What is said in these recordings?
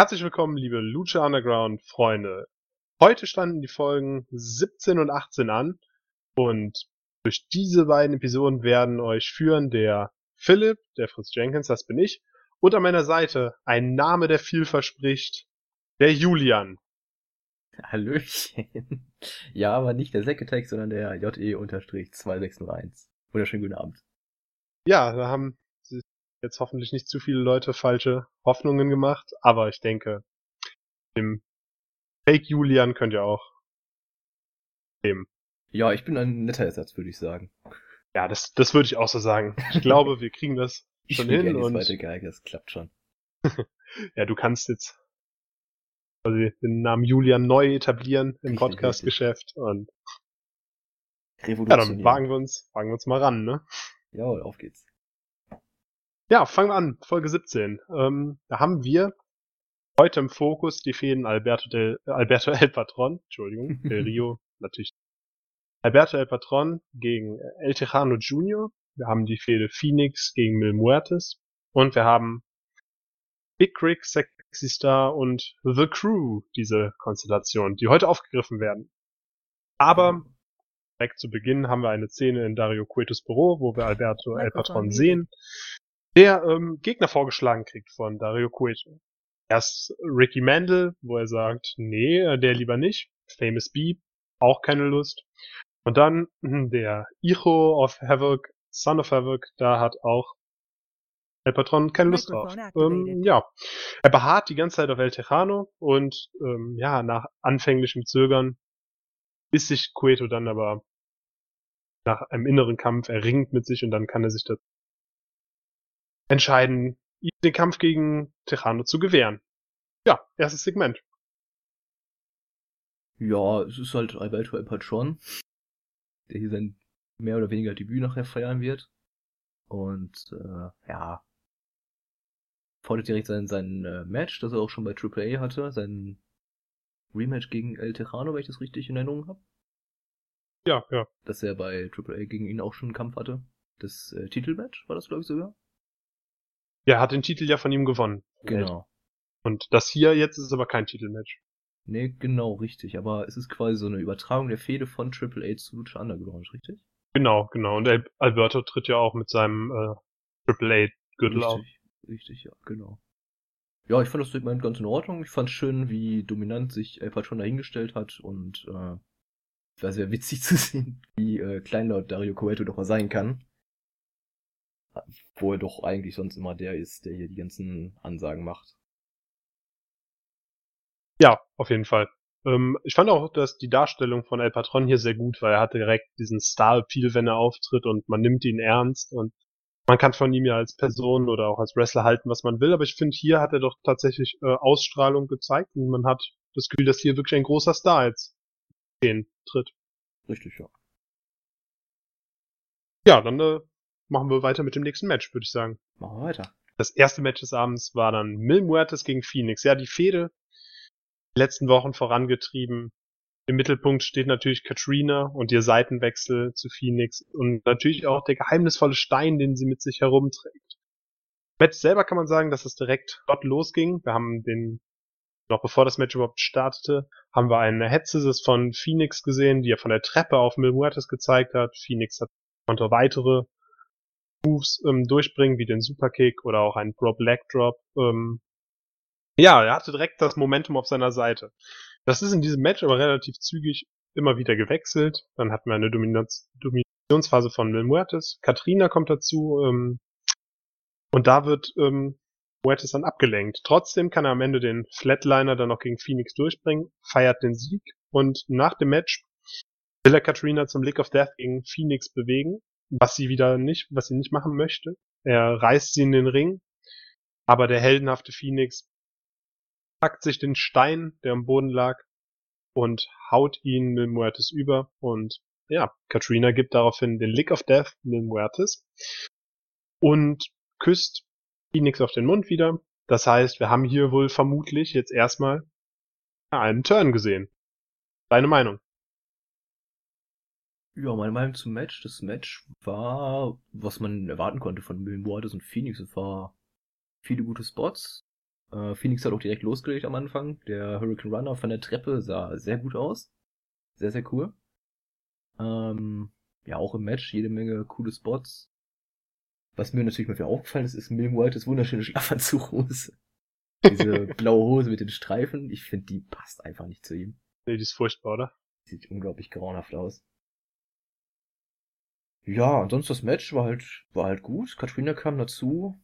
Herzlich willkommen, liebe Lucha Underground Freunde. Heute standen die Folgen 17 und 18 an und durch diese beiden Episoden werden euch führen der Philipp, der Fritz Jenkins, das bin ich, und an meiner Seite ein Name, der viel verspricht, der Julian. Hallöchen. Ja, aber nicht der Säcketext, sondern der JE-2601. Wunderschönen guten Abend. Ja, da haben jetzt hoffentlich nicht zu viele Leute falsche Hoffnungen gemacht, aber ich denke, dem Fake Julian könnt ihr auch nehmen. Ja, ich bin ein netter Ersatz, würde ich sagen. Ja, das, das würde ich auch so sagen. Ich glaube, wir kriegen das schon ich hin und zweite Geige, das klappt schon. ja, du kannst jetzt also den Namen Julian neu etablieren im Podcast-Geschäft und ja, dann wagen wir uns, wagen wir uns mal ran, ne? Jawohl, auf geht's. Ja, fangen wir an. Folge 17. Ähm, da haben wir heute im Fokus die Fäden Alberto, del, Alberto El Patron, Entschuldigung, Del Rio, natürlich. Alberto El Patron gegen El Tejano Jr. Wir haben die Fehde Phoenix gegen Mil Muertes. Und wir haben Big Rick, Sexy Star und The Crew, diese Konstellation, die heute aufgegriffen werden. Aber direkt zu Beginn haben wir eine Szene in Dario Cuetos Büro, wo wir Alberto El Patron sehen, der ähm, Gegner vorgeschlagen kriegt von Dario Cueto. Erst Ricky Mandel, wo er sagt, nee, äh, der lieber nicht. Famous B, auch keine Lust. Und dann hm, der Icho of Havoc, Son of Havoc, da hat auch El Patron keine Lust drauf. Ähm, ja, er beharrt die ganze Zeit auf El Tejano und ähm, ja, nach anfänglichem Zögern ist sich Cueto dann aber nach einem inneren Kampf erringt mit sich und dann kann er sich das entscheiden, den Kampf gegen Tejano zu gewähren. Ja, erstes Segment. Ja, es ist halt Alberto El Patron, der hier sein mehr oder weniger Debüt nachher feiern wird. Und äh, ja, fordert direkt sein, sein äh, Match, das er auch schon bei AAA hatte, sein Rematch gegen El Tejano, wenn ich das richtig in Erinnerung habe. Ja, ja. Dass er bei AAA gegen ihn auch schon einen Kampf hatte. Das äh, Titelmatch war das, glaube ich, sogar. Ja, er hat den Titel ja von ihm gewonnen. Genau. Und das hier jetzt ist aber kein Titelmatch. Nee, genau, richtig. Aber es ist quasi so eine Übertragung der Fehde von Triple H zu Lucha Underground, richtig? Genau, genau. Und Alberto tritt ja auch mit seinem äh, Triple H Gürtel auf. Richtig, ja, genau. Ja, ich fand das Segment ganz in Ordnung. Ich fand schön, wie dominant sich El Patron dahingestellt hat und äh, war sehr witzig zu sehen, wie äh, kleinlaut Dario Coeto doch mal sein kann. Wo er doch eigentlich sonst immer der ist, der hier die ganzen Ansagen macht. Ja, auf jeden Fall. Ähm, ich fand auch, dass die Darstellung von El Patron hier sehr gut war. Er hatte direkt diesen Star-Appeal, wenn er auftritt und man nimmt ihn ernst und man kann von ihm ja als Person oder auch als Wrestler halten, was man will, aber ich finde, hier hat er doch tatsächlich äh, Ausstrahlung gezeigt und man hat das Gefühl, dass hier wirklich ein großer Star jetzt den tritt. Richtig, ja. Ja, dann äh, machen wir weiter mit dem nächsten Match, würde ich sagen. Machen wir weiter. Das erste Match des Abends war dann Mil Muertes gegen Phoenix. Ja, die Fehde die letzten Wochen vorangetrieben. Im Mittelpunkt steht natürlich Katrina und ihr Seitenwechsel zu Phoenix und natürlich auch der geheimnisvolle Stein, den sie mit sich herumträgt. Match selber kann man sagen, dass es direkt dort losging. Wir haben den, noch bevor das Match überhaupt startete, haben wir eine Headscissors von Phoenix gesehen, die er von der Treppe auf Mil Muertes gezeigt hat. Phoenix hat, konnte weitere Moves ähm, durchbringen, wie den Superkick oder auch einen Drop Leg Drop. Ähm, ja, er hatte direkt das Momentum auf seiner Seite. Das ist in diesem Match aber relativ zügig immer wieder gewechselt. Dann hatten wir eine Dominanz Dominationsphase von Mil Muertes. Katrina kommt dazu. Ähm, und da wird ähm, Muertes dann abgelenkt. Trotzdem kann er am Ende den Flatliner dann noch gegen Phoenix durchbringen, feiert den Sieg und nach dem Match will er Katrina zum Lick of Death gegen Phoenix bewegen was sie wieder nicht, was sie nicht machen möchte. Er reißt sie in den Ring, aber der heldenhafte Phoenix packt sich den Stein, der am Boden lag, und haut ihn Mil Muertes über und ja, Katrina gibt daraufhin den Lick of Death Mil Muertes und küsst Phoenix auf den Mund wieder. Das heißt, wir haben hier wohl vermutlich jetzt erstmal einen Turn gesehen. Deine Meinung? Ja, meine Meinung zum Match. Das Match war, was man erwarten konnte von Mil Muertes und Phoenix. Es war viele gute Spots. Äh, Phoenix hat auch direkt losgelegt am Anfang. Der Hurricane Runner von der Treppe sah sehr gut aus. Sehr, sehr cool. Ähm, ja, auch im Match jede Menge coole Spots. Was mir natürlich mal wieder aufgefallen ist, ist Millen Whites wunderschöne Schlafanzughose. Diese blaue Hose mit den Streifen, ich finde, die passt einfach nicht zu ihm. Nee, die ist furchtbar, oder? Sieht unglaublich grauenhaft aus. Ja, und sonst das Match war halt, war halt gut. Katrina kam dazu,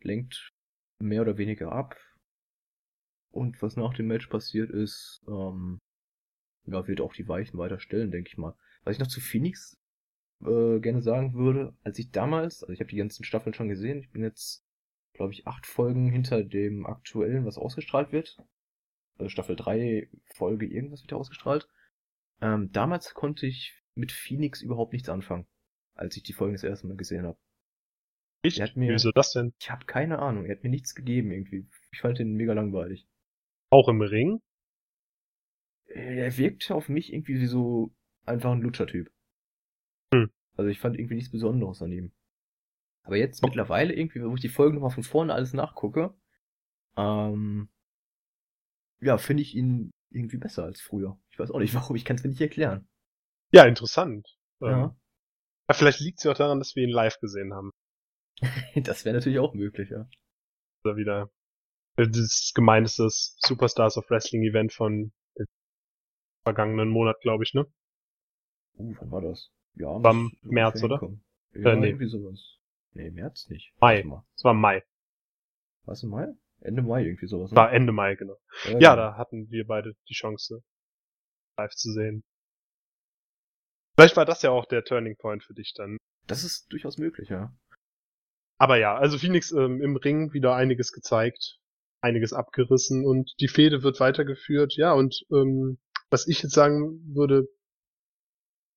lenkt mehr oder weniger ab. Und was nach dem Match passiert ist, ähm, ja, wird auch die Weichen weiter stellen, denke ich mal. Was ich noch zu Phoenix äh, gerne sagen würde, als ich damals, also ich habe die ganzen Staffeln schon gesehen, ich bin jetzt, glaube ich, acht Folgen hinter dem aktuellen, was ausgestrahlt wird. Also Staffel 3, Folge irgendwas wird ausgestrahlt. Ähm, damals konnte ich mit Phoenix überhaupt nichts anfangen, als ich die Folgen das erste Mal gesehen habe. Ich? Er mir- Wieso das denn? Ich habe keine Ahnung, er hat mir nichts gegeben irgendwie. Ich fand den mega langweilig. Auch im Ring? Er wirkte auf mich irgendwie wie so einfach ein Lutschertyp. Hm. Also ich fand irgendwie nichts Besonderes an ihm. Aber jetzt Oh. mittlerweile irgendwie, wo ich die Folgen nochmal von vorne alles nachgucke, ähm, ja, finde ich ihn irgendwie besser als früher. Ich weiß auch nicht warum, ich kann es mir nicht erklären. Ja, interessant. Ähm, Ja. ja, vielleicht liegt es ja auch daran, dass wir ihn live gesehen haben. Das wäre natürlich auch möglich, ja. Oder wieder äh, das gemeinste Superstars of Wrestling Event von dem vergangenen Monat, glaube ich, ne? Uh, wann war das? Ja, War im März, oder? hinkommen. Ja, Äh, nee. irgendwie sowas. Nee, März nicht. Mai. Es war im Mai. Was im Mai? Ende Mai irgendwie sowas. ne? War Ende Mai, genau. Ja, genau. da hatten wir beide die Chance, live zu sehen. Vielleicht war das ja auch der Turning Point für dich dann. Das ist durchaus möglich, ja. Aber ja, also Phoenix ähm, im Ring wieder einiges gezeigt, einiges abgerissen und die Fehde wird weitergeführt. Ja, und ähm, was ich jetzt sagen würde,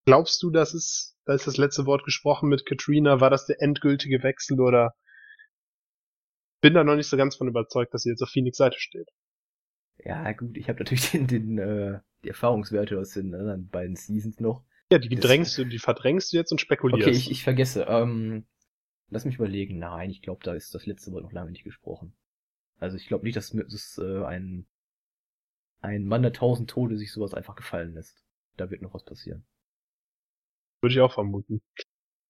glaubst du, dass es, da ist das letzte Wort gesprochen mit Katrina, war das der endgültige Wechsel oder bin da noch nicht so ganz von überzeugt, dass sie jetzt auf Phoenix Seite steht. Ja, gut, ich habe natürlich den, den, äh, die Erfahrungswerte aus den anderen beiden Seasons noch. Ja, die drängst du, die verdrängst du jetzt und spekulierst. Okay, ich, ich vergesse. Ähm, lass mich überlegen. Nein, ich glaube, da ist das letzte Wort noch lange nicht gesprochen. Also ich glaube nicht, dass, dass äh, ein, ein Mann der tausend Tode sich sowas einfach gefallen lässt. Da wird noch was passieren. Würde ich auch vermuten.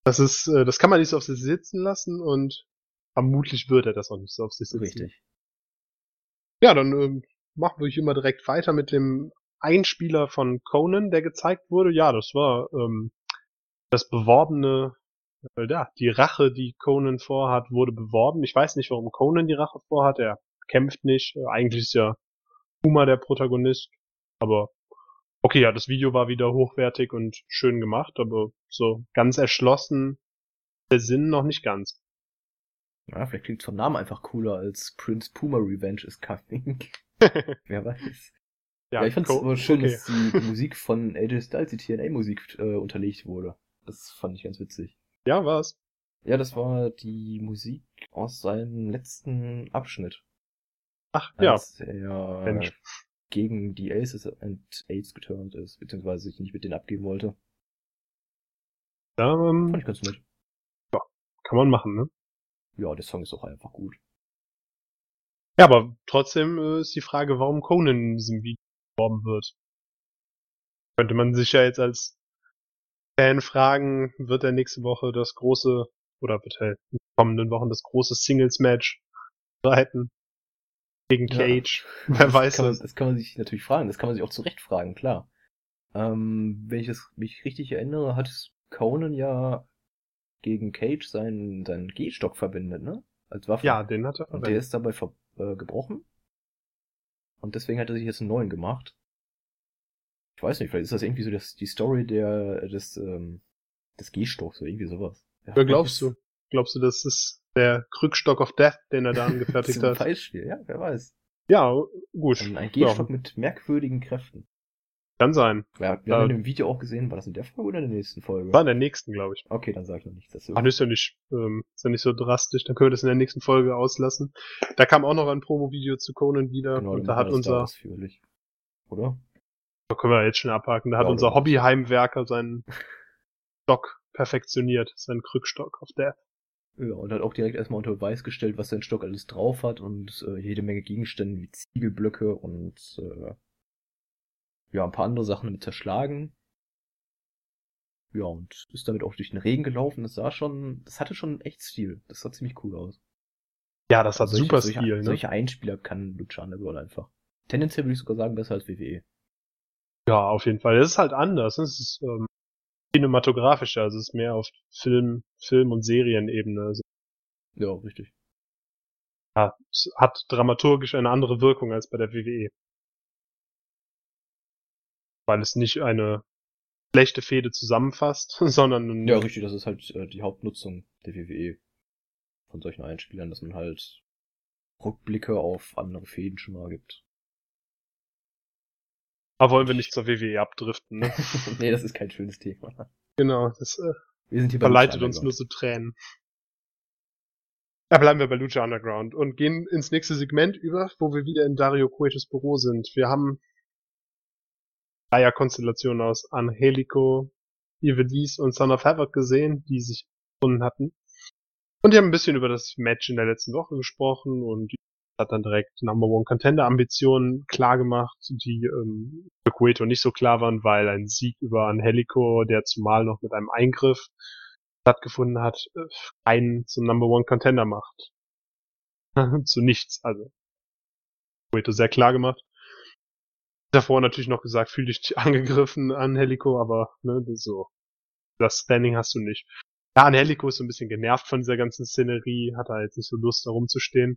Das ist, äh, das kann man nicht so auf sich sitzen lassen und vermutlich wird er das auch nicht so auf sich sitzen. Richtig. Ja, dann ähm, machen wir hier mal direkt weiter mit dem Einspieler von Conan, der gezeigt wurde. Ja, das war ähm, das beworbene, äh, ja, die Rache, die Conan vorhat, wurde beworben. Ich weiß nicht, warum Conan die Rache vorhat. Er kämpft nicht. Äh, eigentlich ist ja Puma der Protagonist. Aber okay, ja, das Video war wieder hochwertig und schön gemacht, aber so ganz erschlossen der Sinn noch nicht ganz. Ja, vielleicht klingt vom Namen einfach cooler als Prince Puma Revenge is Coming. Wer weiß. Ja, ich fand es Co- aber schön, okay. dass die Musik von AJ Styles, die TNA-Musik, äh, unterlegt wurde. Das fand ich ganz witzig. Ja, war's. Ja, das war die Musik aus seinem letzten Abschnitt. Ach, ja. Als er Mensch. gegen die Aces and Aids geturnt ist, beziehungsweise sich nicht mit denen abgeben wollte. ja ähm, Fand ich ganz nett. kann man machen, ne? Ja, der Song ist auch einfach gut. Ja, aber trotzdem äh, ist die Frage, warum Conan in diesem Video beworben wird. Könnte man sich ja jetzt als Fan fragen, wird er nächste Woche das große, oder wird er in den kommenden Wochen das große Singles-Match reiten? Gegen Ja. Cage? Wer weiß kann man, das kann man sich natürlich fragen, das kann man sich auch zu Recht fragen, klar. Ähm, wenn ich das mich richtig erinnere, hat Conan ja gegen Cage seinen, seinen Gehstock verwendet, ne? Als Waffe. Ja, den hat er Und der verwendet. ist dabei ver äh, gebrochen. Und deswegen hat er sich jetzt einen neuen gemacht. Ich weiß nicht, vielleicht ist das irgendwie so das, die Story der, des, ähm, des Gehstocks oder irgendwie sowas. Wer glaubst du? Glaubst du, das ist der Krückstock of Death, den er da angefertigt Zum hat? Beispiel, ja, wer weiß. Ja, gut. Ein, ein Ja, Gehstock mit merkwürdigen Kräften. Kann sein. Wir, wir Ja. haben in dem Video auch gesehen, war das in der Folge oder in der nächsten Folge? War in der nächsten, glaube ich. Okay, dann sag ich noch nichts dazu. Ach, das ist ja nicht, ähm, ist ja nicht so drastisch. Dann können wir das in der nächsten Folge auslassen. Da kam auch noch ein Promo-Video zu Conan wieder. genau, und da hat unser, ausführlich. Oder? da können wir jetzt schon abhaken, da hat Ja, unser oder? Hobbyheimwerker seinen Stock perfektioniert. Seinen Krückstock auf der. Ja, und hat auch direkt erstmal unter Beweis gestellt, was sein Stock alles drauf hat und äh, jede Menge Gegenstände wie Ziegelblöcke und äh, ja, ein paar andere Sachen damit zerschlagen. Ja, und ist damit auch durch den Regen gelaufen. Das sah schon, das hatte schon echt Stil. Das sah ziemlich cool aus. Ja, das hat solche, super solche, Stil, ne? Solche Einspieler kann Lucha Underground einfach. Tendenziell würde ich sogar sagen, besser als WWE. Ja, auf jeden Fall. Das ist halt anders. Es ist ähm, cinematografischer, also es ist mehr auf Film, Film und Serienebene. Also, Ja, richtig. ja, es hat dramaturgisch eine andere Wirkung als bei der WWE. Weil es nicht eine schlechte Fehde zusammenfasst, sondern Ja, richtig, das ist halt äh, die Hauptnutzung der WWE von solchen Einspielern, dass man halt Rückblicke auf andere Fäden schon mal gibt. Aber wollen wir nicht zur WWE abdriften, ne? nee, das ist kein schönes Thema. genau, das äh, Wir sind hier verleitet uns nur zu Tränen. Da bleiben wir bei Lucha Underground und gehen ins nächste Segment über, wo wir wieder in Dario Cuetos Büro sind. Wir haben Dreierkonstellationen aus Angelico, Ivelisse und Son of Havoc gesehen, die sich gefunden hatten. Und die haben ein bisschen über das Match in der letzten Woche gesprochen und hat dann direkt Number One Contender Ambitionen klar gemacht, die ähm, für Cueto nicht so klar waren, weil ein Sieg über Angelico, der zumal noch mit einem Eingriff stattgefunden hat, äh, einen zum Number One Contender macht. Zu nichts, also. Cueto sehr klar gemacht. Davor natürlich noch gesagt, fühl dich angegriffen an Helico, aber ne, so. Das Standing hast du nicht. Ja, Angelico ist so ein bisschen genervt von dieser ganzen Szenerie, hat er jetzt nicht so Lust, da rumzustehen.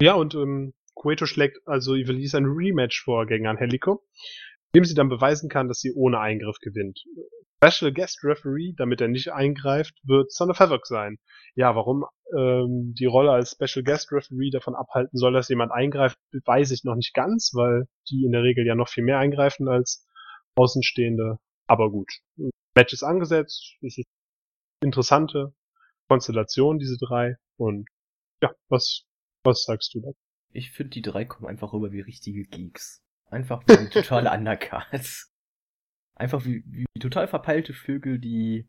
Ja, und ähm, Cueto schlägt also Ivelisse ein Rematch vor gegen Angelico, indem sie dann beweisen kann, dass sie ohne Eingriff gewinnt. Special Guest Referee, damit er nicht eingreift, wird Son of Havoc sein. Ja, warum ähm, die Rolle als Special Guest Referee davon abhalten soll, dass jemand eingreift, weiß ich noch nicht ganz, weil die in der Regel ja noch viel mehr eingreifen als Außenstehende. Aber gut. Match ist angesetzt, es ist interessante Konstellation, diese drei. Und ja, was, was sagst du da? Ich finde, die drei kommen einfach rüber wie richtige Geeks. Einfach wie totale Undercards. Einfach wie, wie total verpeilte Vögel, die.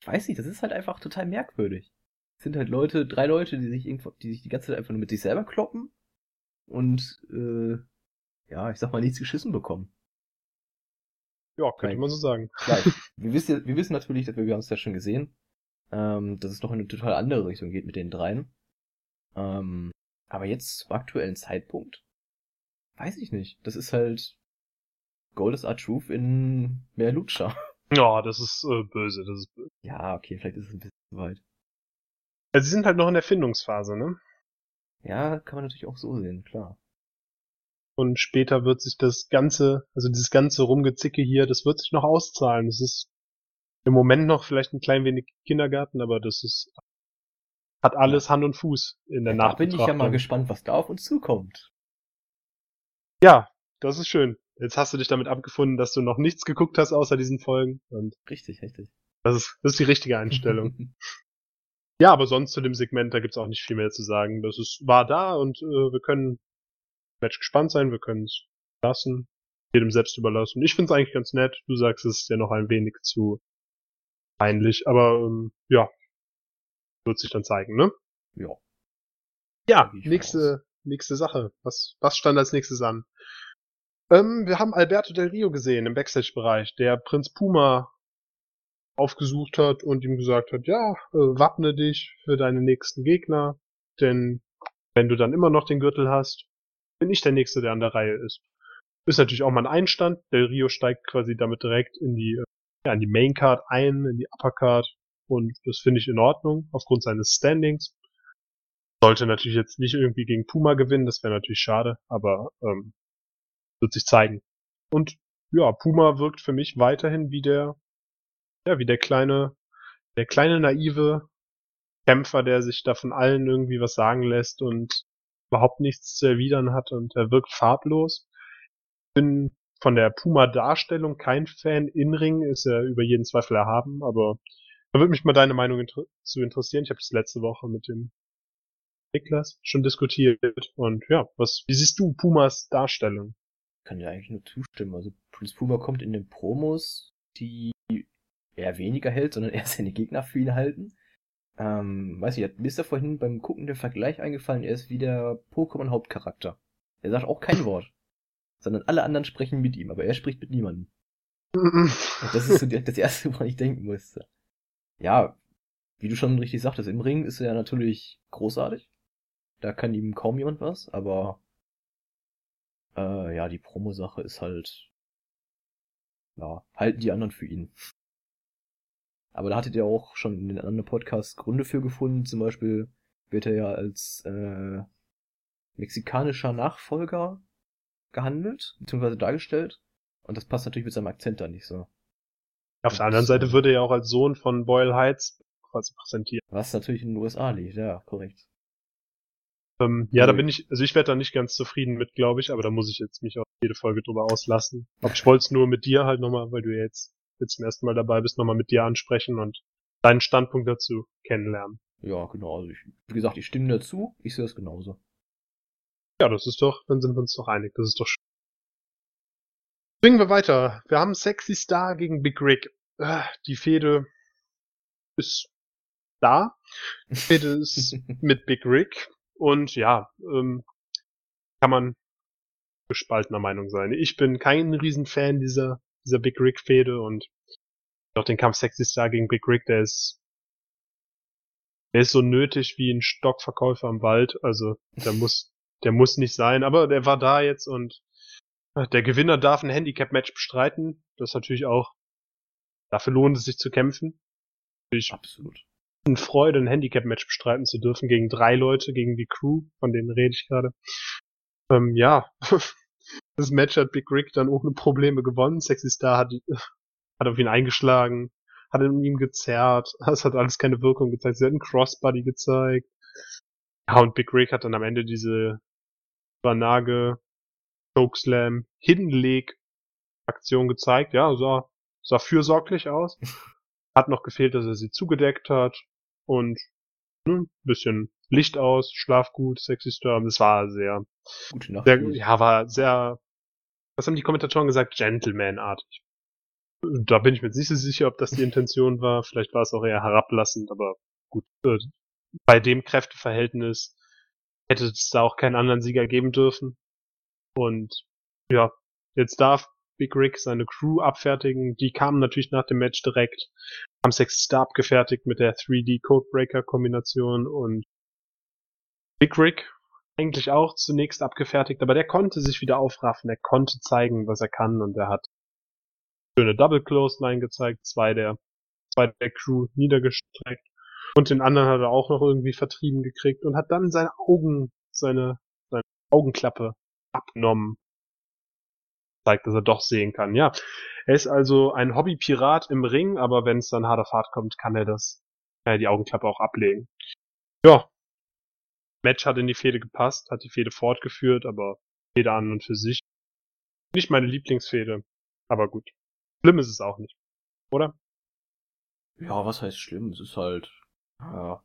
Ich weiß nicht, das ist halt einfach total merkwürdig. Es sind halt Leute, drei Leute, die sich irgendwo, die sich die ganze Zeit einfach nur mit sich selber kloppen und äh, ja, ich sag mal, nichts geschissen bekommen. Ja, könnte Nein. man so sagen. Klar, wir wissen, wir wissen natürlich, dass wir, wir haben es ja schon gesehen, ähm, dass es noch in eine total andere Richtung geht mit den dreien. Ähm, aber jetzt zum aktuellen Zeitpunkt, weiß ich nicht. Das ist halt Goldest Art Truth in mehr Lucha. Ja, das ist äh, böse, das ist böse. Ja, okay, vielleicht ist es ein bisschen zu weit. Ja, sie sind halt noch in der Findungsphase, ne? Ja, kann man natürlich auch so sehen, klar. Und später wird sich das ganze, also dieses ganze Rumgezicke hier, das wird sich noch auszahlen. Das ist im Moment noch vielleicht ein klein wenig Kindergarten, aber das ist, hat alles Hand und Fuß in der Ja, da bin ich ja mal gespannt, was da auf uns zukommt. Ja, das ist schön. Jetzt hast du dich damit abgefunden, dass du noch nichts geguckt hast außer diesen Folgen. Und Richtig, richtig. das ist, das ist die richtige Einstellung. ja, aber sonst zu dem Segment, da gibt's auch nicht viel mehr zu sagen. Das ist, war da und äh, wir können Match gespannt sein, wir können es lassen, jedem selbst überlassen. Ich finde es eigentlich ganz nett. Du sagst, es ist ja noch ein wenig zu peinlich, aber ähm, ja, wird sich dann zeigen, ne? ja. Ja, nächste, nächste Sache. Was, was stand als nächstes an? Ähm, wir haben Alberto Del Rio gesehen im Backstage-Bereich, der Prinz Puma aufgesucht hat und ihm gesagt hat, ja, äh, wappne dich für deine nächsten Gegner, denn wenn du dann immer noch den Gürtel hast, bin ich der Nächste, der an der Reihe ist. Ist natürlich auch mal ein Einstand. Del Rio steigt quasi damit direkt in die, ja, in die Main Card ein, in die Upper Card und das finde ich in Ordnung, aufgrund seines Standings sollte natürlich jetzt nicht irgendwie gegen Puma gewinnen, das wäre natürlich schade, aber ähm, wird sich zeigen. Und ja, Puma wirkt für mich weiterhin wie der, ja, wie der kleine, der kleine naive Kämpfer, der sich da von allen irgendwie was sagen lässt und überhaupt nichts zu erwidern hat und er wirkt farblos. Bin von der Puma-Darstellung kein Fan. In Ring ist er über jeden Zweifel erhaben, aber da würde mich mal deine Meinung inter zu interessieren. Ich habe das letzte Woche mit dem Niklas schon diskutiert und ja, was, wie siehst du Pumas Darstellung? Kann dir eigentlich nur zustimmen. Also Prince Puma kommt in den Promos, die er weniger hält, sondern eher seine Gegner für ihn halten. Ähm, weiß ich, mir ist da vorhin beim Gucken der Vergleich eingefallen, er ist wie der Pokémon-Hauptcharakter. Er sagt auch kein Wort. Sondern alle anderen sprechen mit ihm, aber er spricht mit niemandem. Das ist so das Erste, woran ich denken musste. Ja, wie du schon richtig sagtest, im Ring ist er natürlich großartig. Da kann ihm kaum jemand was, aber äh, ja, die Promo-Sache ist halt ja, halten die anderen für ihn. Aber da hattet ihr auch schon in den anderen Podcasts Gründe für gefunden. Zum Beispiel wird er ja als äh, mexikanischer Nachfolger gehandelt, beziehungsweise dargestellt. Und das passt natürlich mit seinem Akzent da nicht so. Auf der anderen Seite würde er ja auch als Sohn von Boyle Heights quasi präsentiert. Was natürlich in den USA liegt, ja, korrekt. Ähm, ja, da bin ich, also ich werde da nicht ganz zufrieden mit, glaube ich, aber da muss ich jetzt mich auch jede Folge drüber auslassen. Aber ich wollte es nur mit dir halt nochmal, weil du jetzt, jetzt zum ersten Mal dabei bist, nochmal mit dir ansprechen und deinen Standpunkt dazu kennenlernen. Ja, genau. Also ich, wie gesagt, ich stimme dazu, ich sehe das genauso. Ja, das ist doch, dann sind wir uns doch einig, das ist doch schön. Bringen wir weiter. Wir haben Sexy Star gegen Big Rick. Äh, die Fehde ist da. Die Fehde ist mit Big Rick. Und ja, ähm, kann man gespaltener Meinung sein. Ich bin kein Riesenfan dieser, dieser Big Rick Fehde und auch den Kampf Sexy Star gegen Big Rick, der ist, der ist so nötig wie ein Stockverkäufer im Wald. Also, der muss, der muss nicht sein, aber der war da jetzt und der Gewinner darf ein Handicap-Match bestreiten. Das ist natürlich auch, dafür lohnt es sich zu kämpfen. Ich Absolut. Freude, ein Handicap-Match bestreiten zu dürfen gegen drei Leute, gegen die Crew, von denen rede ich gerade. Ähm, ja, das Match hat Big Rick dann ohne Probleme gewonnen. Sexy Star hat, hat auf ihn eingeschlagen, hat in ihm gezerrt. Das hat alles keine Wirkung gezeigt. Sie hat einen Crossbody gezeigt. Ja, und Big Rick hat dann am Ende diese Banage Chokeslam Hidden Leg Aktion gezeigt. Ja, sah, sah fürsorglich aus. Hat noch gefehlt, dass er sie zugedeckt hat und ne, bisschen Licht aus, Schlaf gut, sexy Storm. Das war sehr, Gute Nacht. sehr ja, war sehr, was haben die Kommentatoren gesagt? Gentleman-artig. Da bin ich mir nicht so sicher, ob das die Intention war. Vielleicht war es auch eher herablassend, aber gut. Äh, bei dem Kräfteverhältnis hätte es da auch keinen anderen Sieger geben dürfen. Und ja, jetzt darf Big Rick seine Crew abfertigen. Die kamen natürlich nach dem Match direkt, haben Sex Star abgefertigt mit der 3D Codebreaker Kombination und Big Rick eigentlich auch zunächst abgefertigt, aber der konnte sich wieder aufraffen, er konnte zeigen, was er kann und er hat schöne Double Close Line gezeigt, zwei der, zwei der Crew niedergestreckt und den anderen hat er auch noch irgendwie vertrieben gekriegt und hat dann seine Augen, seine, seine Augenklappe abgenommen zeigt, dass er doch sehen kann. Ja, er ist also ein Hobbypirat im Ring, aber wenn es dann hart auf hart kommt, kann er das, kann die Augenklappe auch ablegen. Ja, Match hat in die Fehde gepasst, hat die Fehde fortgeführt, aber Fehde an und für sich. Nicht meine Lieblingsfehde, aber gut. Schlimm ist es auch nicht, oder? Ja, was heißt schlimm? Es ist halt, ja,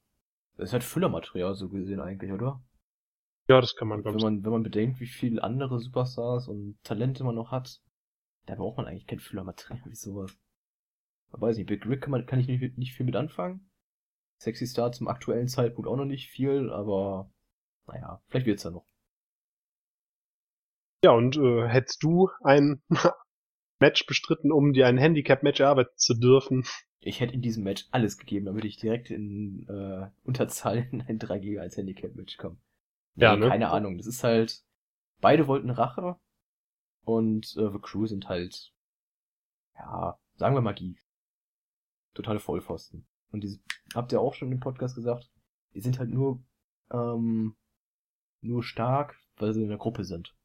es ist halt Füllermaterial so gesehen eigentlich, oder? Ja, das kann man, glaube wenn man, wenn man bedenkt, wie viele andere Superstars und Talente man noch hat, da braucht man eigentlich kein Füllermaterial wie sowas. Aber weiß nicht, Big Rick kann, man, kann ich nicht, nicht viel mit anfangen. Sexy Star zum aktuellen Zeitpunkt auch noch nicht viel, aber naja, vielleicht wird's ja noch. Ja, und äh, hättest du ein Match bestritten, um dir ein Handicap-Match erarbeiten zu dürfen? Ich hätte in diesem Match alles gegeben, damit ich direkt in äh, Unterzahl in ein 3 G als Handicap-Match komme. Nee, ja, ne? keine Ahnung. Das ist halt, beide wollten Rache und äh, The Crew sind halt, ja, sagen wir Magie. Totale Vollpfosten. Und diese, habt ihr auch schon im Podcast gesagt, die sind halt nur, ähm, nur stark, weil sie in der Gruppe sind.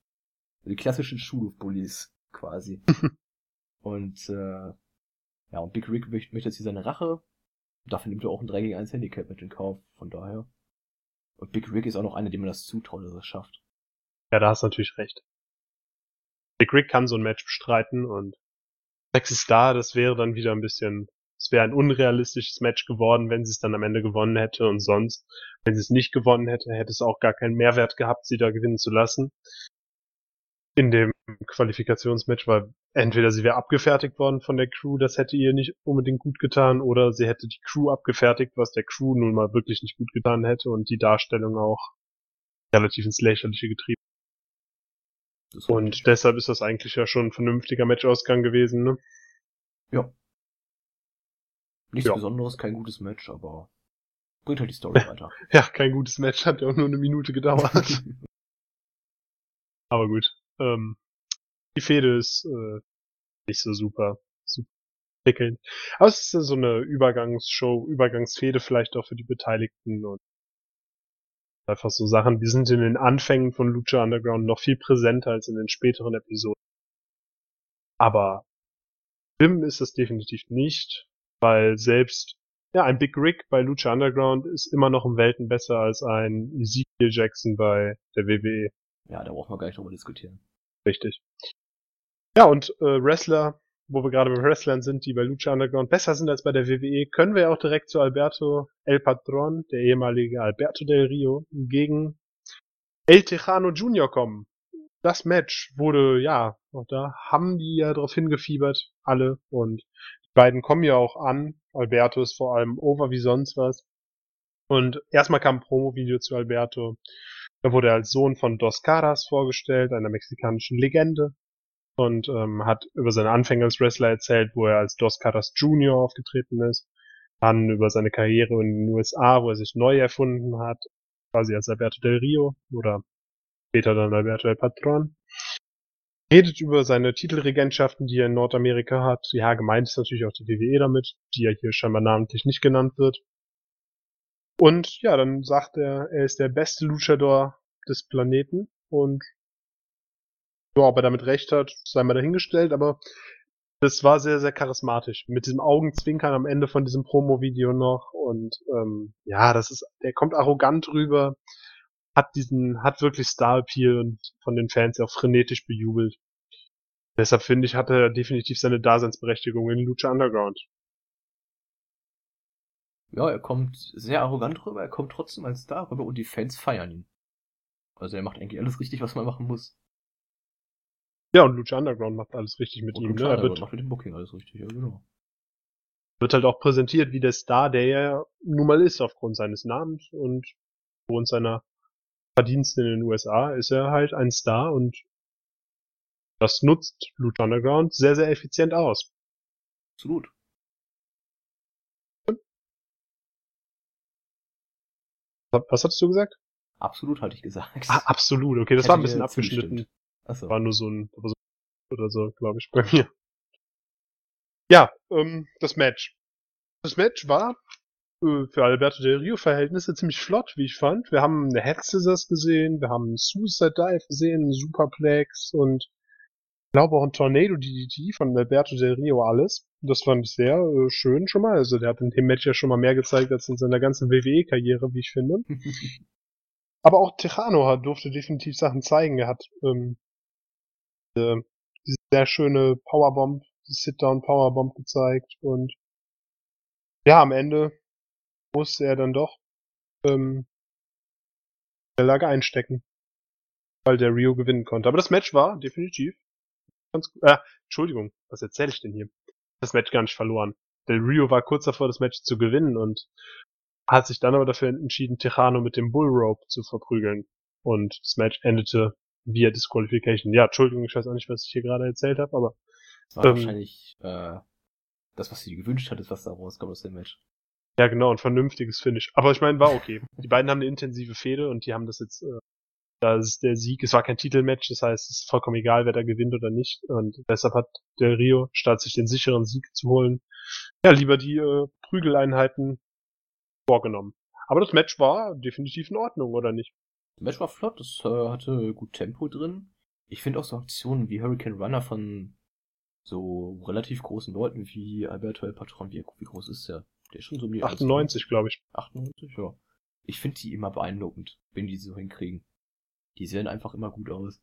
Die klassischen Schulhofbullies, quasi. und, äh, ja, und Big Rick möchte, möchte jetzt hier seine Rache. Dafür nimmt er auch ein 3 gegen 1 Handicap mit in Kauf, von daher. Und Big Rick ist auch noch einer, dem man das zutraut, dass er es schafft. Ja, da hast du natürlich recht. Big Rick kann so ein Match bestreiten und Sexy Star, das wäre dann wieder ein bisschen, es wäre ein unrealistisches Match geworden, wenn sie es dann am Ende gewonnen hätte und sonst, wenn sie es nicht gewonnen hätte, hätte es auch gar keinen Mehrwert gehabt, sie da gewinnen zu lassen. In dem Qualifikationsmatch, weil entweder sie wäre abgefertigt worden von der Crew, das hätte ihr nicht unbedingt gut getan, oder sie hätte die Crew abgefertigt, was der Crew nun mal wirklich nicht gut getan hätte und die Darstellung auch relativ ins Lächerliche getrieben. Und deshalb ist das eigentlich ja schon ein vernünftiger Matchausgang gewesen, ne? Ja. Nichts ja. Besonderes, kein gutes Match, aber bringt halt die Story weiter. Ja, kein gutes Match, hat ja auch nur eine Minute gedauert. aber gut. Ähm, die Fehde ist äh, nicht so super, super prickelnd. Aber es ist so eine Übergangsshow, Übergangsfehde vielleicht auch für die Beteiligten und einfach so Sachen, die sind in den Anfängen von Lucha Underground noch viel präsenter als in den späteren Episoden. Aber schlimm ist es definitiv nicht, weil selbst ja, ein Big Rick bei Lucha Underground ist immer noch um Welten besser als ein Ezekiel Jackson bei der WWE. Ja, da brauchen wir gar nicht drüber diskutieren. Richtig. Ja, und äh, Wrestler, wo wir gerade bei Wrestlern sind, die bei Lucha Underground besser sind als bei der WWE, können wir auch direkt zu Alberto El Patron, der ehemalige Alberto del Rio, gegen El Tejano Jr. kommen. Das Match wurde, ja, da haben die ja drauf hingefiebert, alle, und die beiden kommen ja auch an. Alberto ist vor allem over wie sonst was. Und erstmal kam ein Promo-Video zu Alberto. Da wurde er als Sohn von Dos Caras vorgestellt, einer mexikanischen Legende, und ähm, hat über seine Anfänge als Wrestler erzählt, wo er als Dos Caras Jr. aufgetreten ist. Dann über seine Karriere in den USA, wo er sich neu erfunden hat, quasi als Alberto del Rio oder später dann Alberto El Patron. Redet über seine Titelregentschaften, die er in Nordamerika hat. Ja, gemeint ist natürlich auch die WWE damit, die ja hier scheinbar namentlich nicht genannt wird. Und ja, dann sagt er, er ist der beste Luchador des Planeten und ja, ob er damit recht hat, sei mal dahingestellt, aber das war sehr, sehr charismatisch. Mit diesem Augenzwinkern am Ende von diesem Promo-Video noch. Und ähm, ja, das ist, der kommt arrogant rüber, hat diesen, hat wirklich Star-Appeal und von den Fans auch frenetisch bejubelt. Deshalb finde ich, hat er definitiv seine Daseinsberechtigung in Lucha Underground. Ja, er kommt sehr arrogant rüber, er kommt trotzdem als Star rüber und die Fans feiern ihn. Also er macht eigentlich alles richtig, was man machen muss. Ja, und Lucha Underground macht alles richtig mit und ihm. Lucha ne? Er wird, macht mit dem Booking alles richtig, ja genau. Wird halt auch präsentiert wie der Star, der er nun mal ist, aufgrund seines Namens und aufgrund seiner Verdienste in den USA ist er halt ein Star und das nutzt Lucha Underground sehr, sehr effizient aus. Absolut. Was hattest du gesagt? Absolut hatte ich gesagt. Ah, absolut, okay, das Hätte war ein bisschen abgeschnitten. Achso. War nur so ein oder so, glaube ich, bei mir. Ja, ähm, das Match. Das Match war äh, für Alberto Del Rio Verhältnisse ziemlich flott, wie ich fand. Wir haben eine Head Scissors gesehen, wir haben einen Suicide Dive gesehen, einen Superplex und ich glaube auch ein Tornado DDT von Alberto Del Rio alles. Das fand ich sehr äh, schön schon mal. Also der hat in dem Match ja schon mal mehr gezeigt als in seiner ganzen WWE-Karriere, wie ich finde. Aber auch Tejano hat, durfte definitiv Sachen zeigen. Er hat ähm, diese, sehr schöne Powerbomb, die Sit-Down Powerbomb gezeigt und ja, am Ende musste er dann doch ähm, der Lage einstecken, weil der Rio gewinnen konnte. Aber das Match war definitiv ganz. Äh, Entschuldigung, was erzähle ich denn hier? Das Match gar nicht verloren. Der Rio war kurz davor, das Match zu gewinnen und hat sich dann aber dafür entschieden, Tejano mit dem Bullrope zu verprügeln. Und das Match endete via Disqualification. Ja, Entschuldigung, ich weiß auch nicht, was ich hier gerade erzählt habe, aber. Das war ähm, wahrscheinlich äh, das, was sie gewünscht hat, ist, was da rauskommt aus dem Match. Ja, genau, ein vernünftiges Finish. Aber ich meine, war okay. die beiden haben eine intensive Fehde und die haben das jetzt, äh, da ist der Sieg, es war kein Titelmatch, das heißt, es ist vollkommen egal, wer da gewinnt oder nicht. Und deshalb hat der Rio, statt sich den sicheren Sieg zu holen, ja, lieber die äh, Prügeleinheiten vorgenommen. Aber das Match war definitiv in Ordnung, oder nicht? Das Match war flott, es äh, hatte gut Tempo drin. Ich finde auch so Aktionen wie Hurricane Runner von so relativ großen Leuten wie Alberto El Patron, wie, wie groß ist der? Der ist schon so um die 98, glaube ich. 98, ja. Ich finde die immer beeindruckend, wenn die so hinkriegen. Die sehen einfach immer gut aus.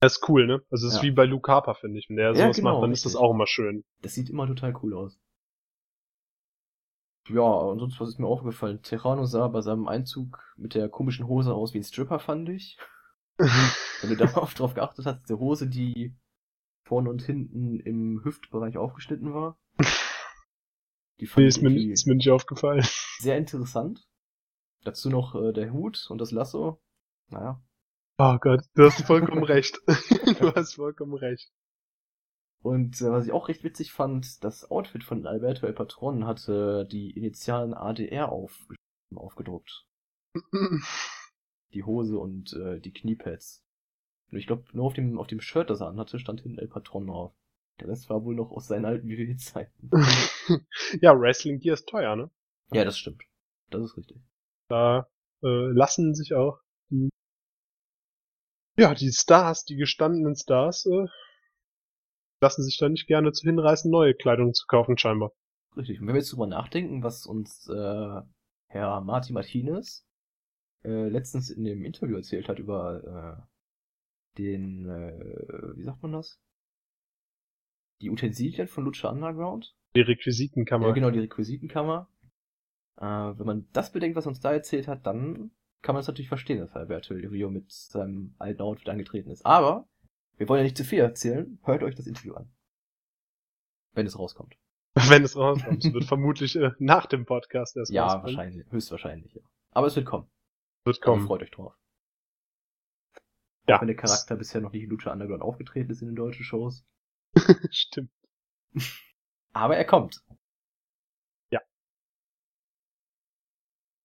Das ist cool, ne? Also es ja. ist wie bei Luke Harper, finde ich. Wenn der sowas genau, macht, dann richtig. ist das auch immer schön. Das sieht immer total cool aus. Ja, und sonst was ist mir aufgefallen? Terrano sah bei seinem Einzug mit der komischen Hose aus wie ein Stripper, fand ich. Wenn du darauf drauf geachtet hast, diese Hose, die vorne und hinten im Hüftbereich aufgeschnitten war. Die fand nee, ist, mir, ist mir nicht aufgefallen. Sehr interessant. Dazu noch äh, der Hut und das Lasso. Naja. Oh Gott, du hast vollkommen recht. du hast vollkommen recht. Und äh, was ich auch recht witzig fand, das Outfit von Alberto El Patron hatte die Initialen ADR auf, aufgedruckt. die Hose und äh, die Kniepads. Und ich glaube, nur auf dem, auf dem Shirt, das er anhatte, stand hinten El Patron drauf. Der Rest war wohl noch aus seinen alten WWE-Zeiten. ja, Wrestling Gear ist teuer, ne? Ja, das stimmt. Das ist richtig. Da äh, lassen sich auch die ja, die Stars, die gestandenen Stars, äh, lassen sich da nicht gerne zu hinreißen, neue Kleidung zu kaufen, scheinbar. Richtig. Und wenn wir jetzt drüber nachdenken, was uns äh, Herr Marty Martinez äh, letztens in dem Interview erzählt hat über äh, den, äh, wie sagt man das? Die Utensilien von Lucha Underground? Die Requisitenkammer. Ja, genau, die Requisitenkammer. Äh, wenn man das bedenkt, was uns da erzählt hat, dann kann man es natürlich verstehen, dass Alberto Rio mit seinem alten Outfit angetreten ist. Aber wir wollen ja nicht zu viel erzählen. Hört euch das Interview an. Wenn es rauskommt. Wenn es rauskommt. es wird vermutlich äh, nach dem Podcast erst Ja, rauskommen. wahrscheinlich. Höchstwahrscheinlich, ja. Aber es wird kommen. Wird kommen. freut euch drauf. Ja. Auch wenn der Charakter bisher noch nicht in Lucha Underground aufgetreten ist in den deutschen Shows. Stimmt. Aber er kommt. Ja.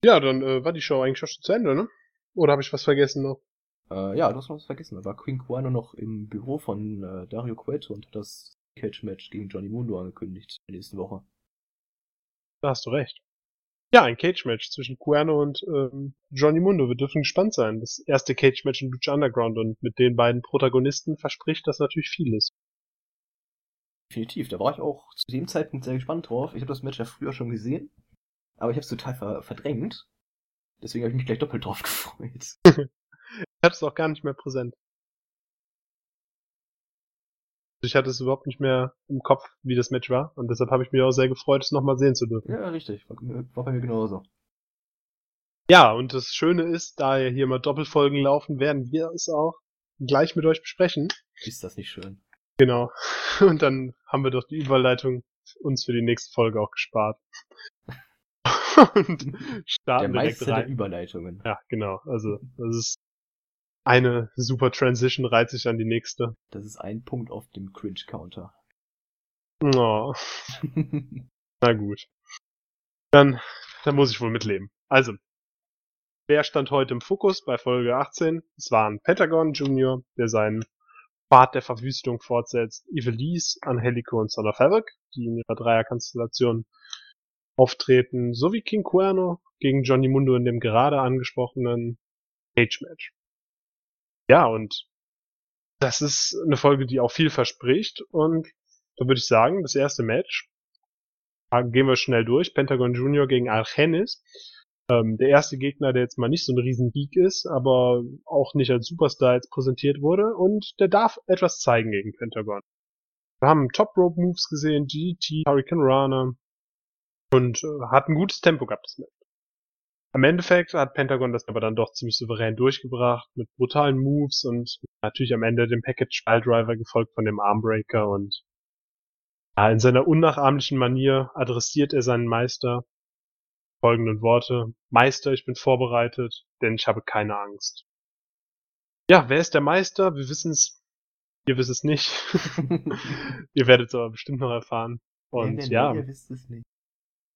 Ja, dann äh, war die Show eigentlich schon zu Ende, ne? Oder habe ich was vergessen noch? Äh, ja, du hast noch was vergessen. Da war Queen Quano noch im Büro von äh, Dario Cueto und hat das Cage-Match gegen Johnny Mundo angekündigt in der nächsten Woche. Da hast du recht. Ja, ein Cage-Match zwischen Cuerno und ähm, Johnny Mundo. Wir dürfen gespannt sein. Das erste Cage-Match in Lucha Underground und mit den beiden Protagonisten verspricht das natürlich vieles. Definitiv, da war ich auch zu dem Zeitpunkt sehr gespannt drauf. Ich habe das Match ja früher schon gesehen, aber ich habe es total ver verdrängt. Deswegen habe ich mich gleich doppelt drauf gefreut. Es auch gar nicht mehr präsent. Ich hatte es überhaupt nicht mehr im Kopf, wie das Match war. Und deshalb habe ich mich auch sehr gefreut, es nochmal sehen zu dürfen. Ja, richtig. War, war bei mir genauso. Ja, und das Schöne ist, da ja hier mal Doppelfolgen laufen, werden wir es auch gleich mit euch besprechen. Ist das nicht schön? Genau. Und dann haben wir doch die Überleitung uns für die nächste Folge auch gespart. und starten Der direkt rein. Der Überleitungen. Ja, genau. Also, das ist eine super Transition reiht sich an die nächste. Das ist ein Punkt auf dem Cringe-Counter. Oh. Na gut. Dann, dann muss ich wohl mitleben. Also, wer stand heute im Fokus bei Folge 18? Es war ein Pentagon Junior, der seinen Pfad der Verwüstung fortsetzt. Ivelisse, Angelico und Son of Havoc, die in ihrer Dreierkonstellation auftreten, sowie King Cuerno gegen Johnny Mundo in dem gerade angesprochenen Cage-Match. Ja, und das ist eine Folge, die auch viel verspricht. Und da würde ich sagen, das erste Match gehen wir schnell durch. Pentagon Junior gegen Argenis. Ähm, der erste Gegner, der jetzt mal nicht so ein riesen Geek ist, aber auch nicht als Superstar jetzt präsentiert wurde. Und der darf etwas zeigen gegen Pentagon. Wir haben Top Rope Moves gesehen, GT, Hurricane Runner und äh, hat ein gutes Tempo gehabt, das Match. Am Endeffekt hat Pentagon das aber dann doch ziemlich souverän durchgebracht mit brutalen Moves und natürlich am Ende dem Package Driver gefolgt von dem Armbreaker und ja, in seiner unnachahmlichen Manier adressiert er seinen Meister folgenden Worte. Meister, ich bin vorbereitet, denn ich habe keine Angst. Ja, wer ist der Meister? Wir wissen es. Ihr wisst es nicht. ihr werdet es aber bestimmt noch erfahren. Und ja. Ihr wisst es nicht.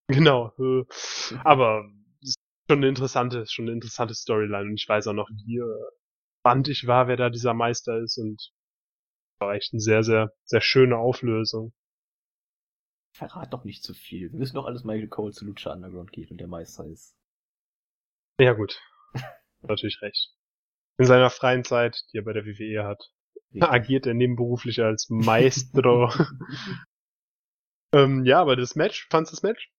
Genau. Äh, aber schon eine interessante, schon eine interessante Storyline und ich weiß auch noch, wie äh, ich war, wer da dieser Meister ist und war echt eine sehr, sehr, sehr schöne Auflösung. Verrat doch nicht zu viel. Wir wissen doch alles, Michael Cole zu Lucha Underground geht und der Meister ist. Ja gut. Natürlich recht. In seiner freien Zeit, die er bei der WWE hat, Richtig. agiert er nebenberuflich als Maestro. ähm, ja, aber das Match, fandst du das Match?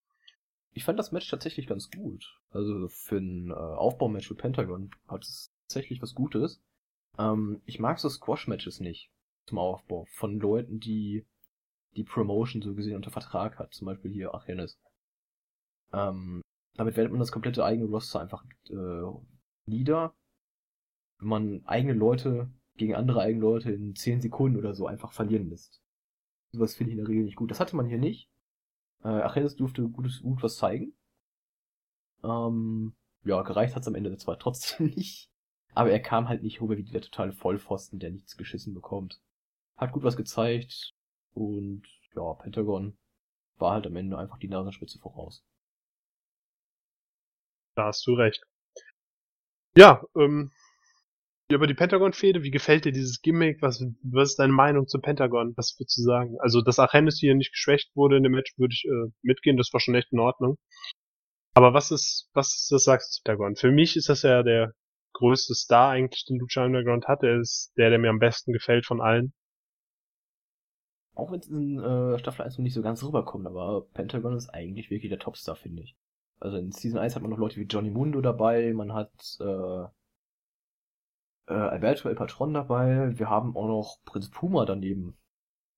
Ich fand das Match tatsächlich ganz gut. Also für ein äh, Aufbaumatch für Pentagon hat es tatsächlich was Gutes. Ähm, ich mag so Squash-Matches nicht zum Aufbau von Leuten, die die Promotion so gesehen unter Vertrag hat. Zum Beispiel hier Achenes. Ähm, damit wendet man das komplette eigene Roster einfach äh, nieder. Wenn man eigene Leute gegen andere eigene Leute in 10 Sekunden oder so einfach verlieren lässt. Sowas finde ich in der Regel nicht gut. Das hatte man hier nicht. Äh, Achilles durfte gutes, gut was zeigen. Ähm, ja, gereicht hat's am Ende zwar trotzdem nicht. Aber er kam halt nicht rüber wie der totale Vollpfosten, der nichts geschissen bekommt. Hat gut was gezeigt und ja, Pentagon war halt am Ende einfach die Nasenspitze voraus. Da hast du recht. Ja, ähm, über die Pentagon-Fehde, wie gefällt dir dieses Gimmick? Was, was ist deine Meinung zum Pentagon? Was würdest du sagen? Also, dass Achenis hier nicht geschwächt wurde in dem Match, würde ich äh, mitgehen, das war schon echt in Ordnung. Aber was ist, was, was sagst du zu Pentagon? Für mich ist das ja der größte Star eigentlich, den Lucha Underground hat. Er ist der, der mir am besten gefällt von allen. Auch wenn es in äh, Staffel 1 noch nicht so ganz rüberkommt, aber Pentagon ist eigentlich wirklich der Topstar, finde ich. Also in Season 1 hat man noch Leute wie Johnny Mundo dabei, man hat äh, äh, Alberto El Patron dabei, wir haben auch noch Prinz Puma daneben.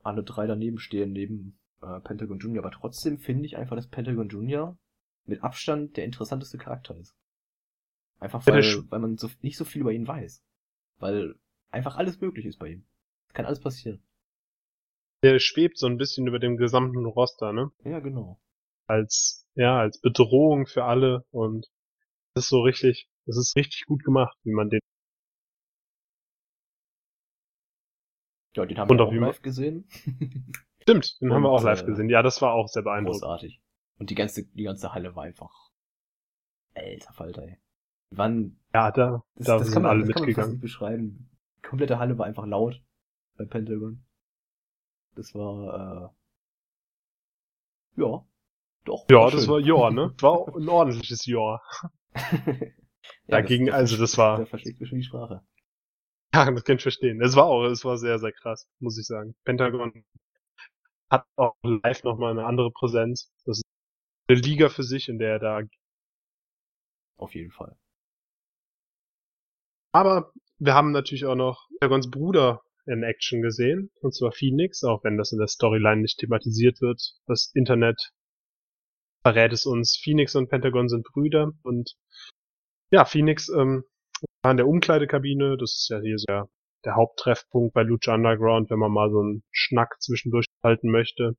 Alle drei daneben stehen, neben äh, Pentagon Junior, aber trotzdem finde ich einfach, dass Pentagon Junior mit Abstand der interessanteste Charakter ist. Einfach weil, weil man so, nicht so viel über ihn weiß. Weil einfach alles möglich ist bei ihm. Es kann alles passieren. Der schwebt so ein bisschen über dem gesamten Roster, ne? Ja, genau. Als, ja, als Bedrohung für alle und das ist so richtig, das ist richtig gut gemacht, wie man den. Ja, den haben und wir auch live gesehen. Stimmt, den und, haben wir auch live äh, gesehen. Ja, das war auch sehr beeindruckend. Großartig. Und die ganze, die ganze Halle war einfach. Alter Falter, ey. Wann. Ja, da, das, da das sind kann man, alle das mitgegangen. Kann man nicht beschreiben. Die komplette Halle war einfach laut bei Pentagon. Das war, äh, ja, doch. Ja, das schön. war ja, ne? War ein ordentliches Ja. ja Dagegen, das, also das war. Da versteht mir schon die Sprache. Ja, das kann ich verstehen. Es war auch, es war sehr, sehr krass, muss ich sagen. Pentagon hat auch live nochmal eine andere Präsenz. Das ist eine Liga für sich, in der er da. Auf jeden Fall. Aber wir haben natürlich auch noch Pentagons Bruder in Action gesehen, und zwar Phoenix, auch wenn das in der Storyline nicht thematisiert wird. Das Internet verrät es uns. Phoenix und Pentagon sind Brüder und ja, Phoenix ähm, in der Umkleidekabine, das ist ja hier so der, Haupttreffpunkt bei Lucha Underground, wenn man mal so einen Schnack zwischendurch halten möchte.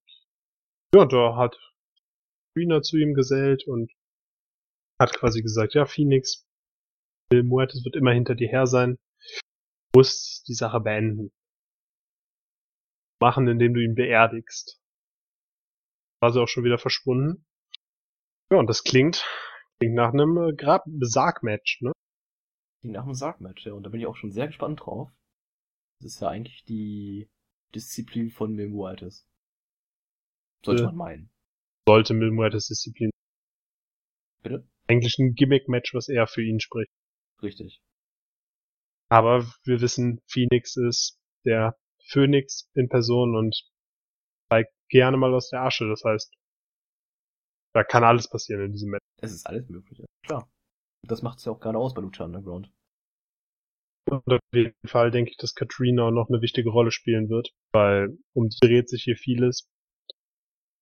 Ja, da hat Rina zu ihm gesellt und hat quasi gesagt, ja, Phoenix, Bill Muertes wird immer hinter dir her sein. Du musst die Sache beenden. Machen, indem du ihn beerdigst. War sie auch schon wieder verschwunden. Ja, und das klingt, klingt nach einem äh, Grab Sargmatch, ne? Klingt nach einem Sargmatch, ja. Und da bin ich auch schon sehr gespannt drauf. Das ist ja eigentlich die Disziplin von Mil Muertes. Sollte äh, man meinen. Sollte Mil Muertes Disziplin. Bitte? Eigentlich ein Gimmick-Match, was eher für ihn spricht. Richtig. Aber wir wissen, Phoenix ist der Phönix in Person und steigt gerne mal aus der Asche. Das heißt, da kann alles passieren in diesem Match. Es ist alles möglich, ja. klar. Das macht es ja auch gerade aus bei Lucha Underground. Und auf jeden Fall denke ich, dass Katrina noch eine wichtige Rolle spielen wird, weil um die dreht sich hier vieles.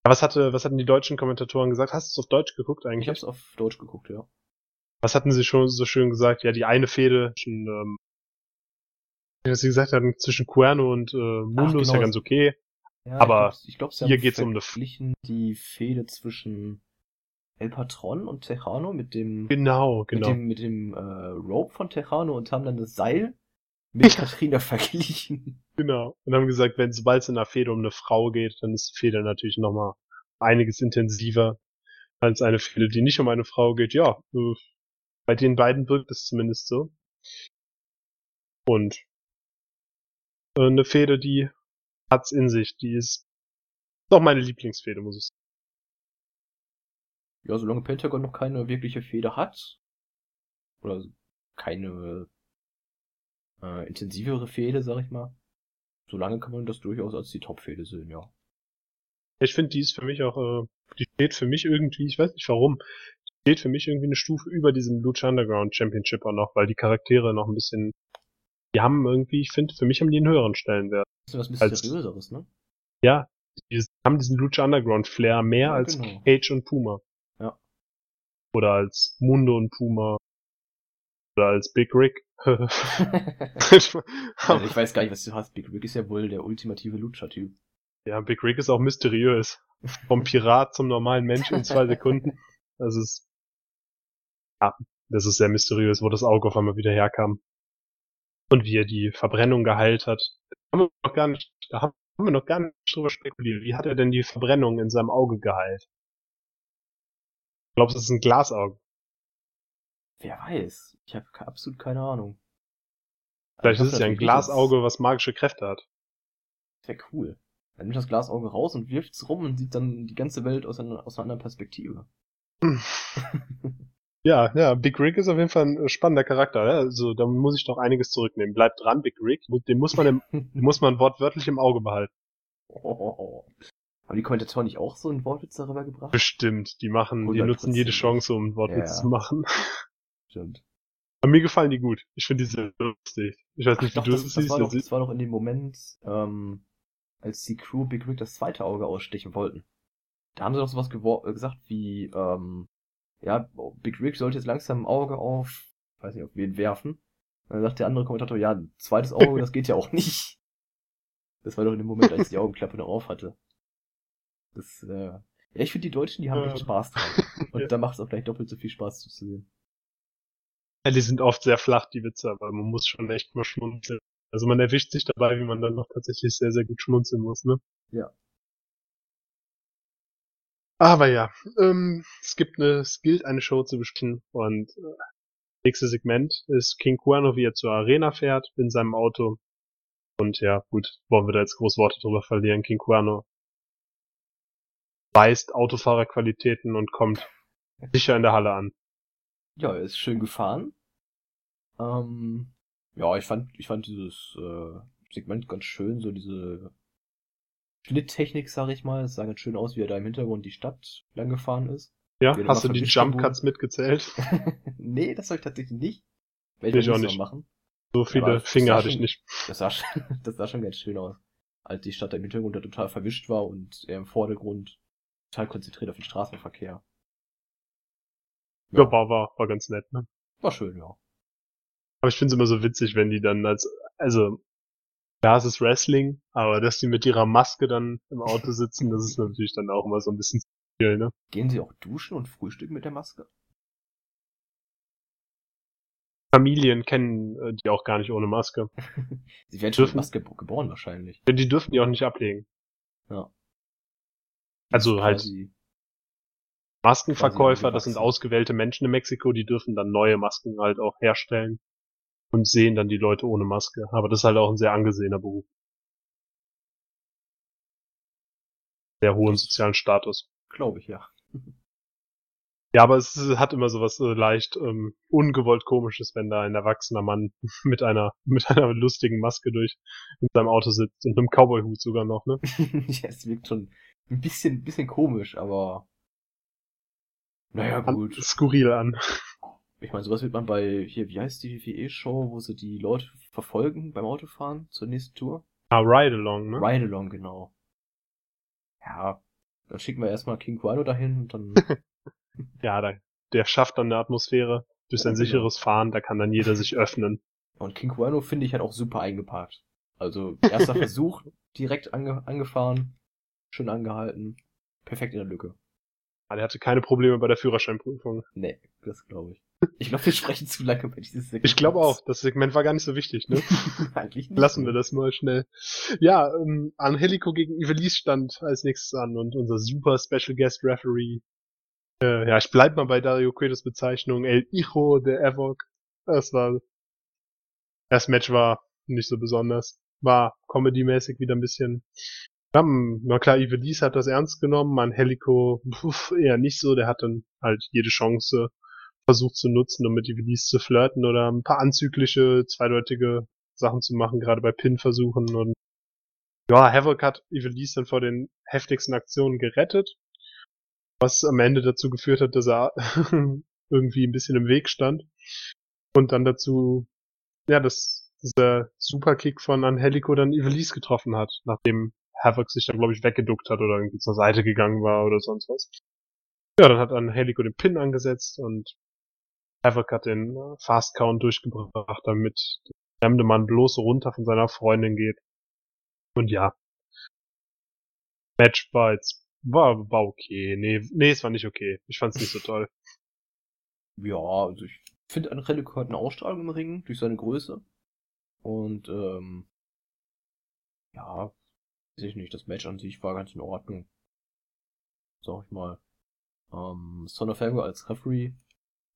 Was hatte, was hatten die deutschen Kommentatoren gesagt? Hast du es auf Deutsch geguckt eigentlich? Ich hab's auf Deutsch geguckt, ja. Was hatten sie schon so schön gesagt? Ja, die eine Fehde zwischen, ähm, was sie gesagt hatten, zwischen Cuerno und äh, Mundo Ach, genau. ist ja genau. ganz okay. Ja, aber ich glaub, ich glaub, hier geht's um eine die Fehde zwischen El Patron und Tejano mit dem genau genau mit dem, mit dem äh, Rope von Tejano und haben dann das Seil mit Katrina verglichen. Genau und haben gesagt, wenn sobald es in einer Fehde um eine Frau geht, dann ist die Fehde natürlich nochmal einiges intensiver als eine Fehde, die nicht um eine Frau geht. Ja, äh, bei den beiden wirkt es zumindest so. Und äh, eine Fehde, die hat's in sich. Die ist doch meine Lieblingsfehde, muss ich sagen. Ja, solange Pentagon noch keine wirkliche Fehde hat, oder keine äh, intensivere Fehde, sag ich mal, solange kann man das durchaus als die Top-Fehde sehen, ja. Ich finde, die ist für mich auch, äh, die steht für mich irgendwie, ich weiß nicht warum, die steht für mich irgendwie eine Stufe über diesem Lucha Underground Championship auch noch, weil die Charaktere noch ein bisschen, die haben irgendwie, ich finde, für mich haben die einen höheren Stellenwert. Das ist was Mysteriöseres, ne? Ja, die haben diesen Lucha Underground Flair mehr ja, als genau. Cage und Puma. Oder als Mundo und Puma. Oder als Big Rick. also ich weiß gar nicht, was du hast. Big Rick ist ja wohl der ultimative Lucha-Typ. Ja, Big Rick ist auch mysteriös. Vom Pirat zum normalen Mensch in zwei Sekunden. Das ist, ja, das ist sehr mysteriös, wo das Auge auf einmal wieder herkam. Und wie er die Verbrennung geheilt hat. Da haben wir noch gar nicht, da haben wir noch gar nicht drüber spekuliert. Wie hat er denn die Verbrennung in seinem Auge geheilt? Glaubst du, es ist ein Glasauge? Wer weiß? Ich habe absolut keine Ahnung. Vielleicht ist es ja ein Glasauge, was magische Kräfte hat. Wäre cool. Er nimmt das Glasauge raus und wirft es rum und sieht dann die ganze Welt aus einer, aus einer anderen Perspektive. ja, ja, Big Rick ist auf jeden Fall ein spannender Charakter. Ja? Also da muss ich doch einiges zurücknehmen. Bleibt dran, Big Rick. Den muss man, im, den muss man wortwörtlich im Auge behalten. Oh, Haben die Kommentatoren nicht auch so einen Wortwitz darüber gebracht? Bestimmt. Die machen, die nutzen jede Chance, um einen Wortwitz ja. zu machen. Stimmt. Aber mir gefallen die gut. Ich finde die sehr lustig. Ich weiß nicht, Ach, wie doch, du das, das, war doch, das war doch in dem Moment, ähm, als die Crew Big Rick das zweite Auge ausstechen wollten. Da haben sie doch sowas gesagt wie, ähm, ja, Big Rick sollte jetzt langsam ein Auge auf, weiß nicht, auf wen werfen. Und dann sagt der andere Kommentator, ja, ein zweites Auge, das geht ja auch nicht. Das war doch in dem Moment, als die Augenklappe noch auf hatte. Das, äh, ja, ich finde die Deutschen, die haben echt Spaß dran. Und ja. da macht es auch gleich doppelt so viel Spaß zu sehen. Ja, die sind oft sehr flach, die Witze, aber man muss schon echt mal schmunzeln. Also man erwischt sich dabei, wie man dann noch tatsächlich sehr, sehr gut schmunzeln muss, ne? Ja. Aber ja, ähm, es gibt eine, es gilt eine Show zu besprechen und äh, nächstes Segment ist King Cuerno, wie er zur Arena fährt in seinem Auto. Und ja, gut, wollen wir da jetzt groß Worte drüber verlieren. King Cuerno weist Autofahrerqualitäten und kommt sicher in der Halle an. Ja, er ist schön gefahren. Ähm, ja, ich fand, ich fand dieses äh, Segment ganz schön, so diese Schnitttechnik, sag ich mal. Es sah ganz schön aus, wie er da im Hintergrund die Stadt lang gefahren ist. Ja, hast du die Jump Cuts mitgezählt? nee, das habe ich tatsächlich nicht. Werde ich auch nicht machen. So viele Finger hatte ich nicht. Das sah, schon, das sah schon ganz schön aus. Als die Stadt im Hintergrund da total verwischt war und er im Vordergrund total konzentriert auf den Straßenverkehr. Ja, ja war, war, war ganz nett, ne? War schön, ja. Aber ich finde es immer so witzig, wenn die dann als, also, ja, es ist Wrestling, aber dass die mit ihrer Maske dann im Auto sitzen, das ist natürlich dann auch immer so ein bisschen viel, ne? Gehen sie auch duschen und frühstücken mit der Maske? Familien kennen äh, die auch gar nicht ohne Maske. sie werden schon mit Maske geboren wahrscheinlich. Die dürfen die auch nicht ablegen. Ja. Also halt Maskenverkäufer, das sind ausgewählte Menschen in Mexiko, die dürfen dann neue Masken halt auch herstellen und sehen dann die Leute ohne Maske. Aber das ist halt auch ein sehr angesehener Beruf. Sehr hohen sozialen Status. Glaube ich, ja. Ja, aber es hat immer sowas so leicht ähm, ungewollt komisches, wenn da ein erwachsener Mann mit einer mit einer lustigen Maske durch in seinem Auto sitzt und einem Cowboy-Hut sogar noch, ne? ja, es wirkt schon ein bisschen bisschen komisch, aber naja, gut. Skurril an. Ich meine, sowas wird man bei, hier, wie heißt die WWE-Show, wo sie die Leute verfolgen beim Autofahren zur nächsten Tour? Ah, Ride Along, ne? Ride Along, genau. Ja, dann schicken wir erstmal King Guano dahin und dann. ja, der, der schafft dann eine Atmosphäre durch sein ja, genau. sicheres Fahren, da kann dann jeder sich öffnen. Und King Guano finde ich halt auch super eingeparkt. Also, erster Versuch, direkt ange angefahren, schön angehalten, perfekt in der Lücke. Ah, der hatte keine Probleme bei der Führerscheinprüfung. Nee, das glaube ich. Ich glaube, wir sprechen zu lange über dieses Segment. Ich glaube auch, das Segment war gar nicht so wichtig, ne? Eigentlich nicht. Lassen wir das mal schnell. Ja, ähm, Angelico gegen Ivelisse stand als nächstes an und unser super Special Guest Referee. Äh, ja, ich bleib mal bei Dario Cuetos Bezeichnung El Hijo de Evok. Das war, das Match war nicht so besonders. War comedy-mäßig wieder ein bisschen ja, na klar, Ivelisse hat das ernst genommen, Angelico eher nicht so, der hat dann halt jede Chance versucht zu nutzen, um mit Ivelisse zu flirten oder ein paar anzügliche, zweideutige Sachen zu machen, gerade bei Pin-Versuchen und ja, Havoc hat Ivelisse dann vor den heftigsten Aktionen gerettet, was am Ende dazu geführt hat, dass er irgendwie ein bisschen im Weg stand. Und dann dazu, ja, dass dieser Superkick von Angelico dann Ivelisse getroffen hat, nachdem Havoc sich dann, glaube ich, weggeduckt hat oder irgendwie zur Seite gegangen war oder sonst was. Ja, dann hat Angelico den Pin angesetzt und Havoc hat den äh, Fast Count durchgebracht, damit der fremde Mann bloß runter von seiner Freundin geht. Und ja. Match war jetzt, war, war okay. Nee, nee, es war nicht okay. Ich fand's nicht so toll. Ja, also ich finde, Angelico hat eine Ausstrahlung im Ring durch seine Größe. Und, ähm, ja, ich nicht, das Match an sich war ganz in Ordnung. Sag ich mal. Ähm, Son of Fango als Referee.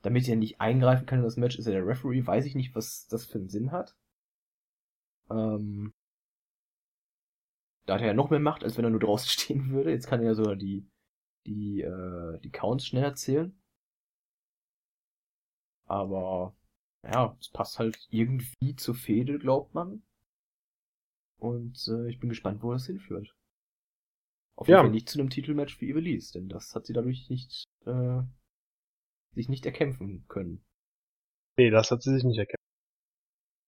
Damit er nicht eingreifen kann in das Match, ist er der Referee. Weiß ich nicht, was das für einen Sinn hat. Ähm, da hat er ja noch mehr Macht, als wenn er nur draußen stehen würde. Jetzt kann er ja sogar die, die, äh, die Counts schnell erzählen. Aber, ja, es passt halt irgendwie zur Fehde, glaubt man. Und äh, ich bin gespannt, wo das hinführt. Auf jeden Ja. Fall nicht zu einem Titelmatch für Ivelisse, denn das hat sie dadurch nicht, äh, sich nicht erkämpfen können. Nee, das hat sie sich nicht erkannt.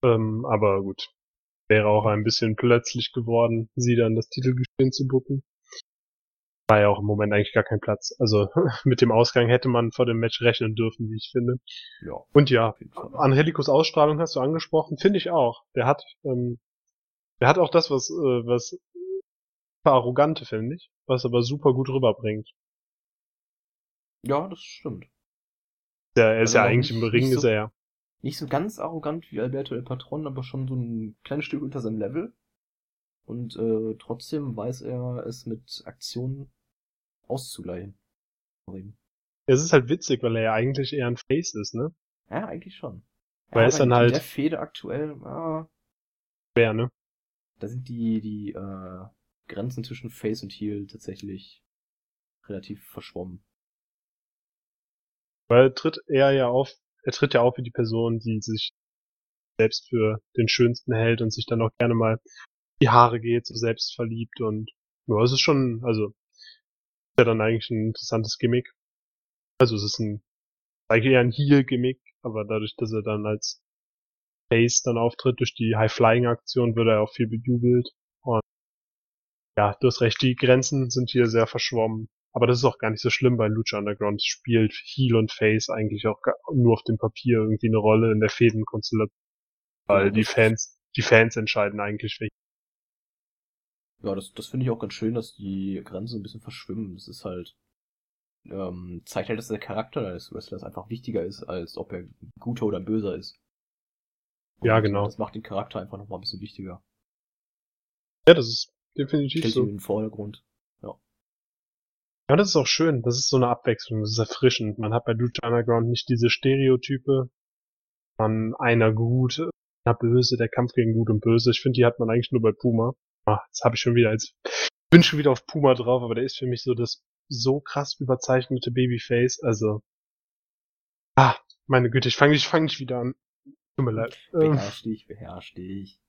Ähm, aber gut. Wäre auch ein bisschen plötzlich geworden, sie dann das Titelgeschehen zu bucken. War ja auch im Moment eigentlich gar kein Platz. Also mit dem Ausgang hätte man vor dem Match rechnen dürfen, wie ich finde. Ja, Und ja, auf jeden Fall. Angelicos Ausstrahlung hast du angesprochen, finde ich auch. Der hat, ähm, der hat auch das, was, äh, was arrogante, finde ich, was aber super gut rüberbringt. Ja, das stimmt. Der, er ist Also ja eigentlich im Ring, nicht ist so- er ja. Nicht so ganz arrogant wie Alberto El Patron, aber schon so ein kleines Stück unter seinem Level. Und äh, trotzdem weiß er es mit Aktionen auszugleichen. Es ist halt witzig, weil er ja eigentlich eher ein Face ist, ne? Ja, eigentlich schon. Weil er ja, ist dann halt- der Fehde aktuell, ah, Wer, ne? Da sind die, die äh, Grenzen zwischen Face und Heel tatsächlich relativ verschwommen. Weil er tritt er ja auf, er tritt ja auf wie die Person, die sich selbst für den Schönsten hält und sich dann auch gerne mal die Haare geht, so selbst verliebt und ja, es ist schon, also ist ja dann eigentlich ein interessantes Gimmick. Also es ist ein eigentlich eher ein Heel-Gimmick, aber dadurch, dass er dann als Face dann auftritt durch die High-Flying-Aktion, wird er auch viel bejubelt. Und ja, du hast recht, die Grenzen sind hier sehr verschwommen. Aber das ist auch gar nicht so schlimm, weil Lucha Underground spielt Heel und Face eigentlich auch nur auf dem Papier irgendwie eine Rolle in der Fädenkonstellation. Weil die Fans, die Fans entscheiden eigentlich, wer Ja, das, das finde ich auch ganz schön, dass die Grenzen ein bisschen verschwimmen. Das ist halt, ähm, zeigt halt, dass der Charakter des Wrestlers einfach wichtiger ist, als ob er guter oder böser ist. Ja, genau. Das macht den Charakter einfach nochmal ein bisschen wichtiger. Ja, das ist definitiv Stellt so. ihn in den Vordergrund. Ja, das ist auch schön. Das ist so eine Abwechslung. Das ist erfrischend. Man hat bei Lucha Underground nicht diese Stereotype. Man einer gut, einer böse, der Kampf gegen gut und böse. Ich finde, die hat man eigentlich nur bei Puma. Ah, jetzt habe ich schon wieder als bin schon wieder auf Puma drauf, aber der ist für mich so das so krass überzeichnete Babyface. Also ah, meine Güte, ich fange ich fang nicht wieder an. Tut mir leid. Ähm, Beherrsch dich, beherrsch dich.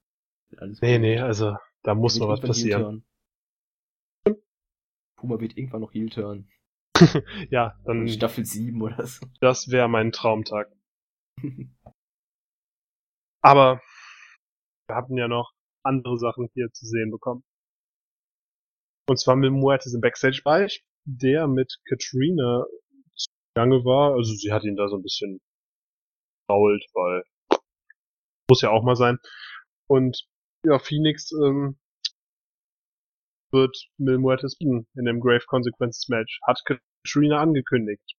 Alles nee, gut. nee, also da muss noch was passieren. Puma wird irgendwann noch Heel-Turn. Ja, In dann Staffel 7 oder so. das wäre mein Traumtag. Aber wir hatten ja noch andere Sachen hier zu sehen bekommen. Und zwar mit Muertes im Backstage-Bereich, der mit Katrina zugange war. Also sie hat ihn da so ein bisschen fault, weil muss ja auch mal sein. Und ja, Phoenix ähm, wird Mil Muertes in dem Grave Consequences Match. Hat Katrina angekündigt.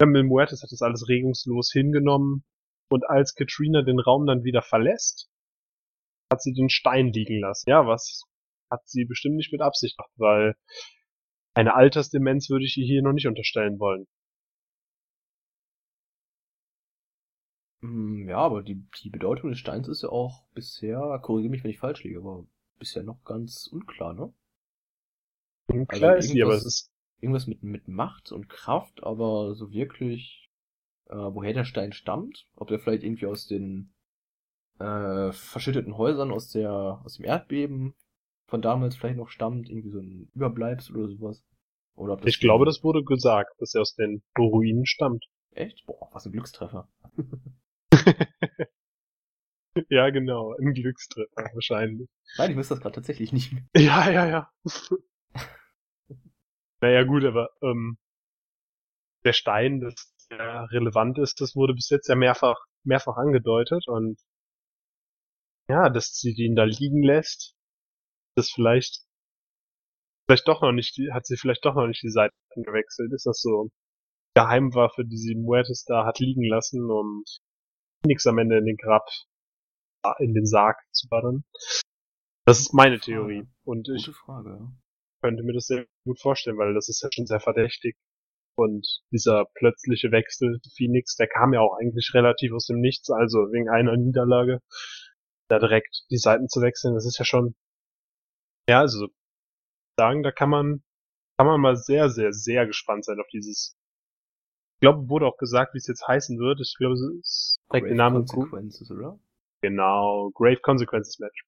Ja, Mil Muertes hat das alles regungslos hingenommen. Und als Katrina den Raum dann wieder verlässt, hat sie den Stein liegen lassen. Ja, was hat sie bestimmt nicht mit Absicht gemacht, weil eine Altersdemenz würde ich ihr hier noch nicht unterstellen wollen. Ja, aber die, die Bedeutung des Steins ist ja auch bisher, korrigiere mich, wenn ich falsch liege, aber bisher noch ganz unklar, ne? Und klar ist sie, aber irgendwas- es ist, Irgendwas mit, mit Macht und Kraft, aber so wirklich, äh, woher der Stein stammt, ob der vielleicht irgendwie aus den äh, verschütteten Häusern aus der, aus dem Erdbeben von damals vielleicht noch stammt, irgendwie so ein Überbleibsel oder sowas. Oder ob das ich glaube, das wurde gesagt, dass er aus den Ruinen stammt. Echt? Boah, was ein Glückstreffer. ja, genau, ein Glückstreffer wahrscheinlich. Nein, ich wüsste das gerade tatsächlich nicht mehr. Ja, ja, ja. naja, gut, aber ähm, der Stein, das sehr relevant ist, das wurde bis jetzt ja mehrfach, mehrfach angedeutet und ja, dass sie ihn da liegen lässt, das vielleicht, vielleicht doch noch nicht, hat sie vielleicht doch noch nicht die Seiten gewechselt. Ist das so Geheimwaffe, die sie Muertes da hat liegen lassen, um nichts am Ende in den Grab, in den Sarg zu ballern? Das ist meine Theorie. Und ich Frage, könnte mir das sehr gut vorstellen, weil das ist ja schon sehr verdächtig. Und dieser plötzliche Wechsel Phoenix, der kam ja auch eigentlich relativ aus dem Nichts, also wegen einer Niederlage, da direkt die Seiten zu wechseln, das ist ja schon, ja, also sagen, da kann man, kann man mal sehr, sehr, sehr gespannt sein auf dieses. Ich glaube, wurde auch gesagt, wie es jetzt heißen wird. Ich glaube, es trägt den Namen Consequences, oder? Genau, Grave Consequences Match.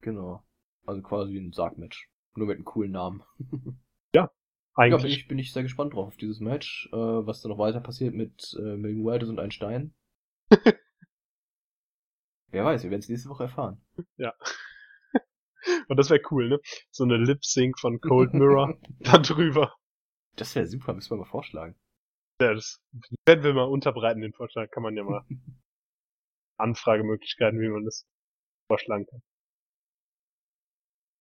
Genau. Also quasi ein Sargmatch. Nur mit einem coolen Namen. ja, eigentlich. Ja, bin ich, bin ich sehr gespannt drauf auf dieses Match, äh, was da noch weiter passiert mit äh, Milton Weldes und ein Stein. Wer weiß, wir werden es nächste Woche erfahren. Ja. Und das wäre cool, ne? So eine Lip-Sync von Cold Mirror da drüber. Das wäre super, müssen wir mal vorschlagen. Ja, das werden wir mal unterbreiten, den Vorschlag. Kann man ja mal Anfragemöglichkeiten, wie man das vorschlagen kann.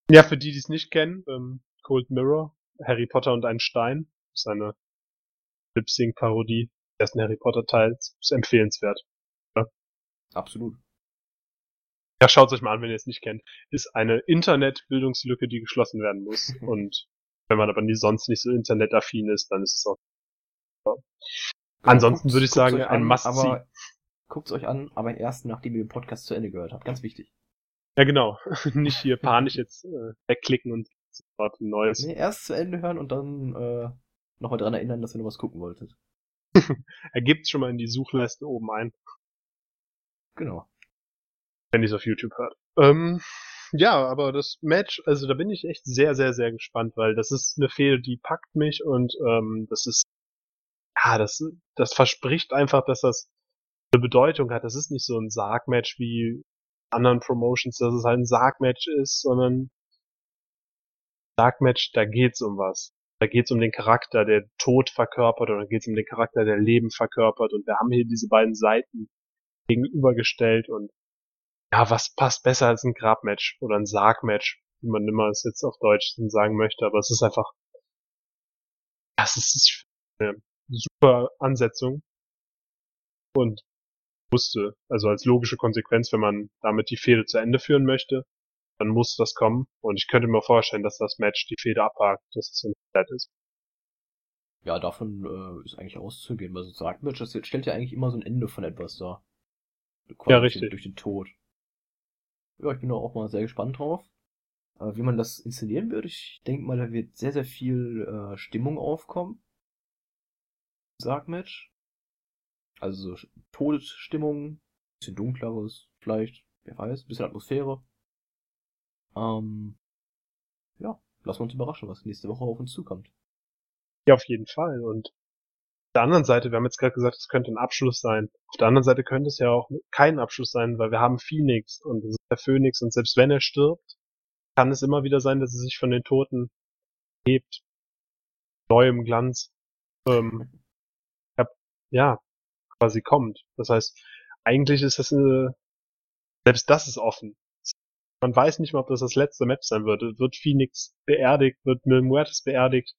Ja, für die, die es nicht kennen, ähm, Cold Mirror, Harry Potter und ein Stein, ist eine Lip-Sync-Parodie des ersten Harry Potter-Teils, ist empfehlenswert. Ja? Absolut. Ja, schaut euch mal an, wenn ihr es nicht kennt. Ist eine Internetbildungslücke, die geschlossen werden muss. und wenn man aber nie sonst nicht so internetaffin ist, dann ist es auch. Ansonsten würde ich sagen, ein Must-See. Guckt es euch an, aber erst nachdem ihr den Podcast zu Ende gehört habt. Ganz wichtig. Ja, genau. Nicht hier panisch jetzt äh, wegklicken und sofort ein neues. Nee, erst zu Ende hören und dann äh, nochmal dran erinnern, dass ihr noch was gucken wolltet. er gibt schon mal in die Suchleiste oben ein. Genau. Wenn ihr es auf YouTube hört. Ähm, ja, aber das Match, also da bin ich echt sehr, sehr, sehr gespannt, weil das ist eine Fehde, die packt mich und ähm, das ist, ja, das, das verspricht einfach, dass das eine Bedeutung hat. Das ist nicht so ein Sargmatch wie anderen Promotions, dass es halt ein Sargmatch ist, sondern Sargmatch, da geht's um was. Da geht's um den Charakter, der Tod verkörpert, oder geht's um den Charakter, der Leben verkörpert. Und wir haben hier diese beiden Seiten gegenübergestellt und ja, was passt besser als ein Grabmatch oder ein Sargmatch, wie man immer es jetzt auf Deutsch sagen möchte, aber es ist einfach, das ist super Ansetzung und musste, also als logische Konsequenz, wenn man damit die Fehde zu Ende führen möchte, dann muss das kommen. Und ich könnte mir vorstellen, dass das Match die Fehde abhakt, dass es so ein ist. Ja, davon äh, ist eigentlich auszugehen, weil so das stellt ja eigentlich immer so ein Ende von etwas dar. Ja, richtig. Durch den Tod. Ja, ich bin da auch mal sehr gespannt drauf. Äh, wie man das inszenieren wird, ich denke mal, da wird sehr, sehr viel äh, Stimmung aufkommen. Sargmatch. Also so Todesstimmung, bisschen dunkleres, vielleicht, wer weiß, bisschen Atmosphäre. Ähm, ja, lassen wir uns überraschen, was nächste Woche auf uns zukommt. Ja, auf jeden Fall. Und auf der anderen Seite, wir haben jetzt gerade gesagt, es könnte ein Abschluss sein. Auf der anderen Seite könnte es ja auch kein Abschluss sein, weil wir haben Phoenix und das ist der Phoenix und selbst wenn er stirbt, kann es immer wieder sein, dass er sich von den Toten hebt. Neuem Glanz. Ähm, ja, quasi kommt. Das heißt, eigentlich ist das eine, selbst das ist offen. Man weiß nicht mal, ob das das letzte Match sein wird. Wird Phoenix beerdigt? Wird Mil Muertes beerdigt?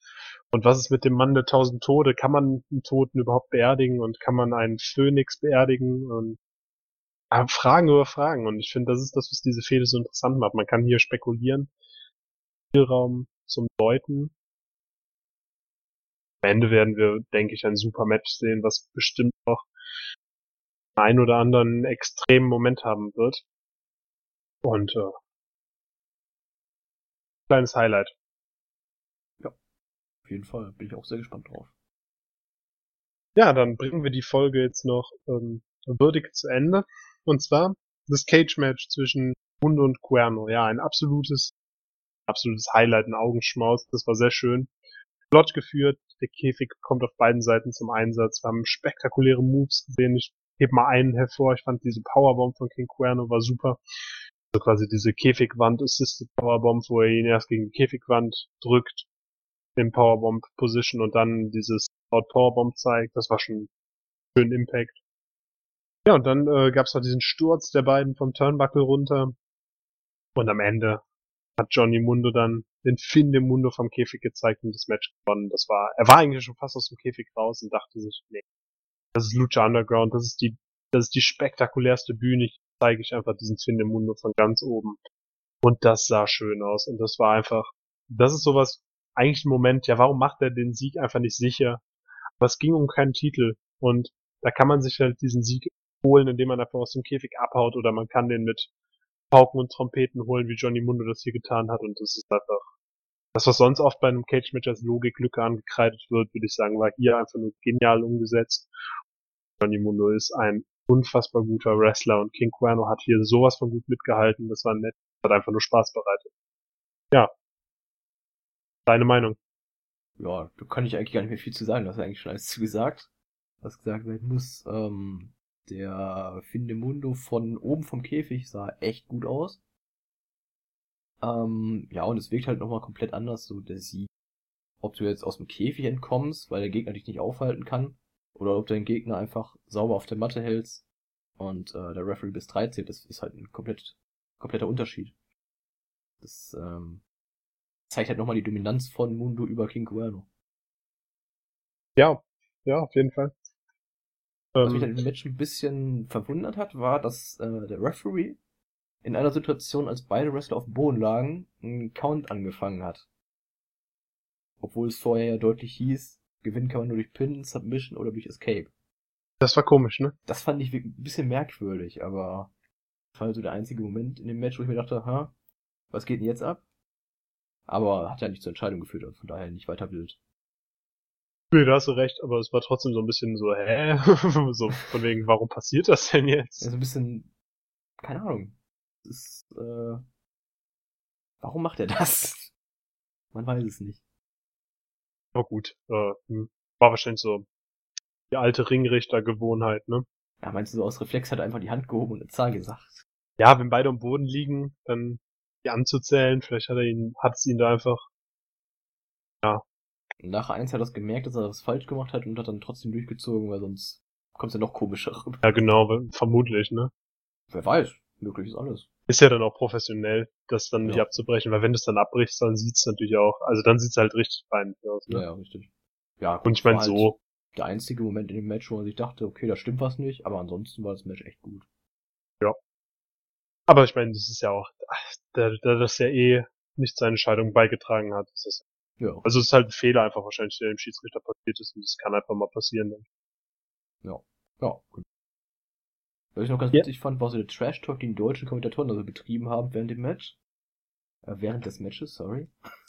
Und was ist mit dem Mann der tausend Tode? Kann man einen Toten überhaupt beerdigen? Und kann man einen Phönix beerdigen? Und Fragen über Fragen. Und ich finde, das ist das, was diese Fehde so interessant macht. Man kann hier spekulieren. Spielraum zum Deuten. Am Ende werden wir, denke ich, ein super Match sehen, was bestimmt noch ein oder anderen extremen Moment haben wird. Und äh, kleines Highlight. Ja, auf jeden Fall. Bin ich auch sehr gespannt drauf. Ja, dann bringen wir die Folge jetzt noch ähm, würdig zu Ende. Und zwar das Cage-Match zwischen Hunde und Cuerno. Ja, ein absolutes, absolutes Highlight, ein Augenschmaus. Das war sehr schön. Flott geführt. Der Käfig kommt auf beiden Seiten zum Einsatz. Wir haben spektakuläre Moves gesehen. Ich heb mal einen hervor. Ich fand diese Powerbomb von King Cuerno war super. Also quasi diese Käfigwand Assisted Powerbomb, wo er ihn erst gegen die Käfigwand drückt in Powerbomb Position und dann dieses Out Powerbomb zeigt. Das war schon schönen Impact. Ja, und dann äh, gab es noch diesen Sturz der beiden vom Turnbuckle runter. Und am Ende hat Johnny Mundo dann den Finn dem Mundo vom Käfig gezeigt und das Match gewonnen. Das war, er war eigentlich schon fast aus dem Käfig raus und dachte sich, nee, das ist Lucha Underground, das ist die, das ist die spektakulärste Bühne, ich zeige ich einfach diesen Finn dem Mundo von ganz oben. Und das sah schön aus und das war einfach, das ist sowas, eigentlich ein Moment, ja, warum macht er den Sieg einfach nicht sicher? Aber es ging um keinen Titel und da kann man sich halt diesen Sieg holen, indem man einfach aus dem Käfig abhaut oder man kann den mit Pauken und Trompeten holen, wie Johnny Mundo das hier getan hat und das ist einfach das, was sonst oft bei einem Cage-Match als Logiklücke angekreidet wird, würde ich sagen, war hier einfach nur genial umgesetzt. Johnny Mundo ist ein unfassbar guter Wrestler und King Cuerno hat hier sowas von gut mitgehalten, das war nett, hat einfach nur Spaß bereitet. Ja. Deine Meinung? Ja, da kann ich eigentlich gar nicht mehr viel zu sagen, du hast eigentlich schon alles zu gesagt. Was gesagt werden muss, ähm, der Findemundo von oben vom Käfig sah echt gut aus. Ähm, ja, und es wirkt halt nochmal komplett anders, so der Sieg. Ob du jetzt aus dem Käfig entkommst, weil der Gegner dich nicht aufhalten kann, oder ob du den Gegner einfach sauber auf der Matte hältst und äh, der Referee bis 3 zählt, das ist halt ein komplett, kompletter Unterschied. Das ähm, zeigt halt nochmal die Dominanz von Mundo über King Cuerno. Ja, ja, auf jeden Fall. Was mich dann im Match ein bisschen verwundert hat, war, dass äh, der Referee in einer Situation, als beide Wrestler auf dem Boden lagen, einen Count angefangen hat. Obwohl es vorher ja deutlich hieß, gewinnen kann man nur durch Pin, Submission oder durch Escape. Das war komisch, ne? Das fand ich ein bisschen merkwürdig, aber das war so der einzige Moment in dem Match, wo ich mir dachte, ha, was geht denn jetzt ab? Aber hat ja nicht zur Entscheidung geführt, also von daher nicht weiter wild. Nee, da hast du recht, aber es war trotzdem so ein bisschen so, hä? so von wegen, warum passiert das denn jetzt? Ja, so ein bisschen, keine Ahnung. Ist, äh, warum macht er das? Man weiß es nicht. Aber gut, äh, hm, war wahrscheinlich so die alte Ringrichter-Gewohnheit, ne? Ja, meinst du, so aus Reflex hat er einfach die Hand gehoben und eine Zahl gesagt? Ja, wenn beide am Boden liegen, dann die anzuzählen, vielleicht hat er ihn, hat es ihn da einfach, ja. Nach eins hat er das gemerkt, dass er das falsch gemacht hat und hat dann trotzdem durchgezogen, weil sonst kommt es ja noch komischer rüber. Ja, genau, vermutlich, ne? Wer weiß, möglich ist alles. Ist ja dann auch professionell, das dann nicht Ja. abzubrechen, weil wenn du es dann abbrichst, dann sieht's natürlich auch, also dann sieht's halt richtig peinlich aus, Ja, ne? ja, richtig. Ja, Und ich meine halt so, Der einzige Moment in dem Match, wo man sich dachte, okay, da stimmt was nicht, aber ansonsten war das Match echt gut. aber ich meine, das ist ja auch, da, da das ja eh nicht seine Entscheidung beigetragen hat, ist das, Ja. also es ist halt ein Fehler einfach wahrscheinlich, der dem Schiedsrichter passiert ist und das kann einfach mal passieren. Dann. Ja, gut. Was ich noch ganz Ja. witzig fand, war so der Trash-Talk, den die deutschen Kommentatoren also betrieben haben während dem Match. Äh, während des Matches, sorry.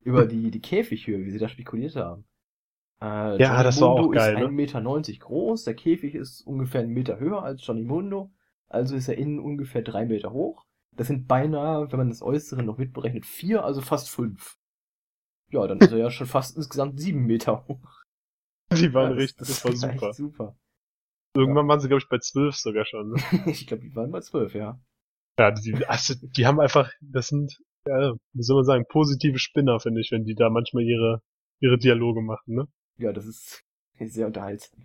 Über die, die Käfighöhe, wie sie da spekuliert haben. Äh, Ja, Johnny das war Mundo auch geil, ist ne? 1,90 Meter groß, der Käfig ist ungefähr einen Meter höher als Johnny Mundo, also ist er innen ungefähr drei Meter hoch. Das sind beinahe, wenn man das Äußere noch mitberechnet, vier, also fast fünf. Ja, dann ist er ja schon fast insgesamt sieben Meter hoch. Die waren Ja, richtig, das, war super. super. Irgendwann waren sie, glaube ich, bei zwölf sogar schon. Ne? ich glaube, die waren bei zwölf, ja. Ja, die, also, die haben einfach, das sind, ja, wie soll man sagen, positive Spinner, finde ich, wenn die da manchmal ihre, ihre Dialoge machen, ne? Ja, das ist sehr unterhaltsam.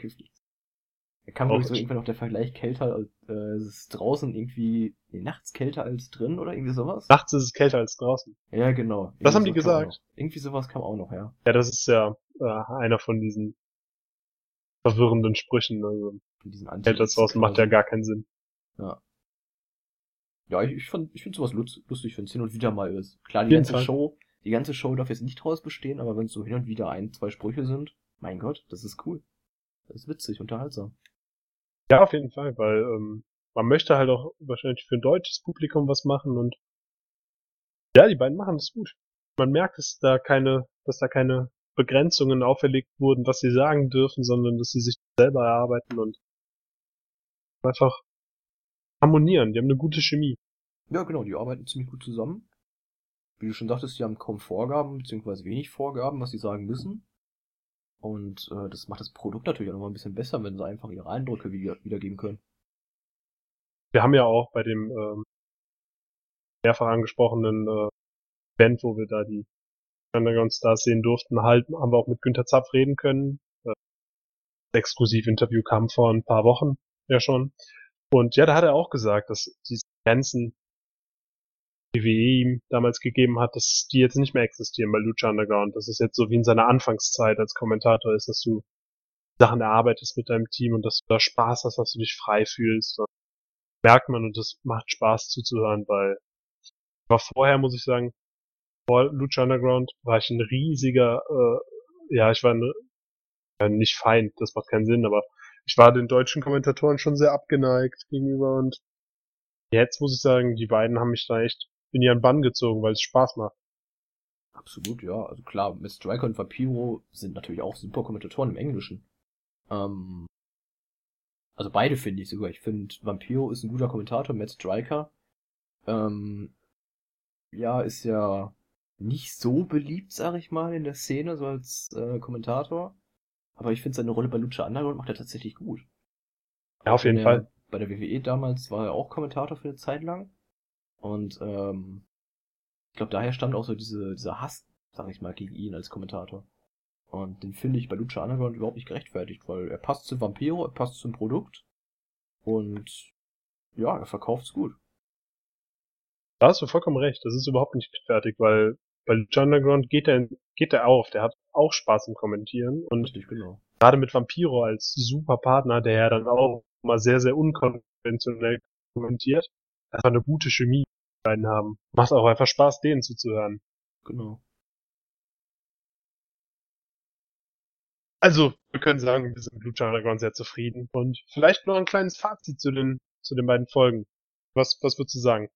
Da kam, Auch so irgendwann noch der Vergleich kälter, als, äh, es ist draußen irgendwie, nee, nachts kälter als drin oder irgendwie sowas? Nachts ist es kälter als draußen. Ja, genau. Das haben Irgendwie die auch gesagt? Irgendwie sowas kam auch noch, ja. Ja, das ist ja äh, einer von diesen verwirrenden Sprüchen. Also, Von diesen Anti kälter als draußen macht ja gar keinen Sinn. Ja. Ja, ich, ich, fand, ich finde sowas lustig, wenn es hin und wieder mal ist. Klar, die ganze Fall. Show, die ganze Show darf jetzt nicht draus bestehen, aber wenn es so hin und wieder ein, zwei Sprüche sind, mein Gott, das ist cool. Das ist witzig, unterhaltsam. Ja, auf jeden Fall, weil ähm, man möchte halt auch wahrscheinlich für ein deutsches Publikum was machen und ja, die beiden machen das gut. Man merkt, dass da keine, dass da keine Begrenzungen auferlegt wurden, was sie sagen dürfen, sondern dass sie sich selber erarbeiten und einfach harmonieren. Die haben eine gute Chemie. Ja, genau, die arbeiten ziemlich gut zusammen. Wie du schon sagtest, die haben kaum Vorgaben, beziehungsweise wenig Vorgaben, was sie sagen müssen. Und äh, das macht das Produkt natürlich auch nochmal ein bisschen besser, wenn sie einfach ihre Eindrücke wieder, wiedergeben können. Wir haben ja auch bei dem ähm, mehrfach angesprochenen äh, Band, wo wir da die Underground Stars sehen durften, halt, haben wir auch mit Günther Zapf reden können. Äh, Exklusivinterview kam vor ein paar Wochen ja schon. Und ja, da hat er auch gesagt, dass diese Grenzen, die WWE ihm damals gegeben hat, dass die jetzt nicht mehr existieren bei Lucha Underground. Das ist jetzt so wie in seiner Anfangszeit als Kommentator ist, dass du Sachen erarbeitest mit deinem Team und dass du da Spaß hast, dass du dich frei fühlst. Und merkt man und das macht Spaß zuzuhören, weil war vorher, muss ich sagen, vor Lucha Underground war ich ein riesiger, äh, ja, ich war ein, ja, nicht Feind, das macht keinen Sinn, aber ich war den deutschen Kommentatoren schon sehr abgeneigt gegenüber und jetzt muss ich sagen, die beiden haben mich da echt in ihren Bann gezogen, weil es Spaß macht. Absolut, ja. Also klar, Miss Striker und Vampiro sind natürlich auch super Kommentatoren im Englischen. Ähm, also beide finde ich sogar. Ich finde, Vampiro ist ein guter Kommentator, Matt Striker. Ähm, ja, ist ja nicht so beliebt, sag ich mal, in der Szene, so als äh, Kommentator. Aber ich finde seine Rolle bei Lucha Underground macht er tatsächlich gut. Ja, auf jeden er, Fall. Bei der WWE damals war er auch Kommentator für eine Zeit lang. Und ähm, ich glaube, daher stammt auch so diese, dieser Hass, sag ich mal, gegen ihn als Kommentator. Und den finde ich bei Lucha Underground überhaupt nicht gerechtfertigt, weil er passt zu Vampiro, er passt zum Produkt. Und ja, er verkauft's gut. Da hast du vollkommen recht. Das ist überhaupt nicht gerechtfertigt, weil bei Lucha Underground geht er, geht er auf. Der hat auch Spaß im Kommentieren. Und Richtig, genau. gerade mit Vampiro als super Partner, der ja dann auch mal sehr, sehr unkonventionell kommentiert, einfach eine gute Chemie beiden haben. Macht auch einfach Spaß, denen zuzuhören. Genau. Also, wir können sagen, wir sind mit Lucha Underground sehr zufrieden. Und vielleicht noch ein kleines Fazit zu den, zu den beiden Folgen. Was, was würdest du sagen?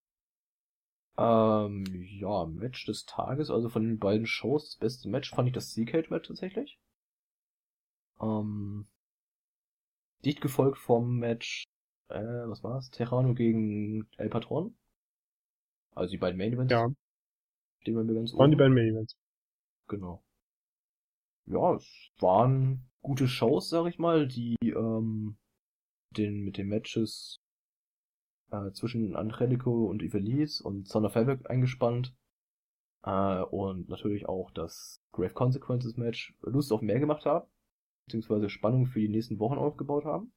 Ähm, ja, Match des Tages, also von den beiden Shows, das beste Match fand ich das Sea-Cage-Match tatsächlich. Ähm, dicht gefolgt vom Match, äh, was war's? Terrano gegen El Patron. Also die beiden Main Events. Ja. Stehen bei mir ganz Waren die oben. beiden Main Events. Genau. Ja, es waren gute Shows, sag ich mal, die ähm, den, mit den Matches äh, zwischen Angelico und Ivelisse und Son of Havoc eingespannt. Äh, und natürlich auch das Grave Consequences Match Lust auf mehr gemacht haben, beziehungsweise Spannung für die nächsten Wochen aufgebaut haben.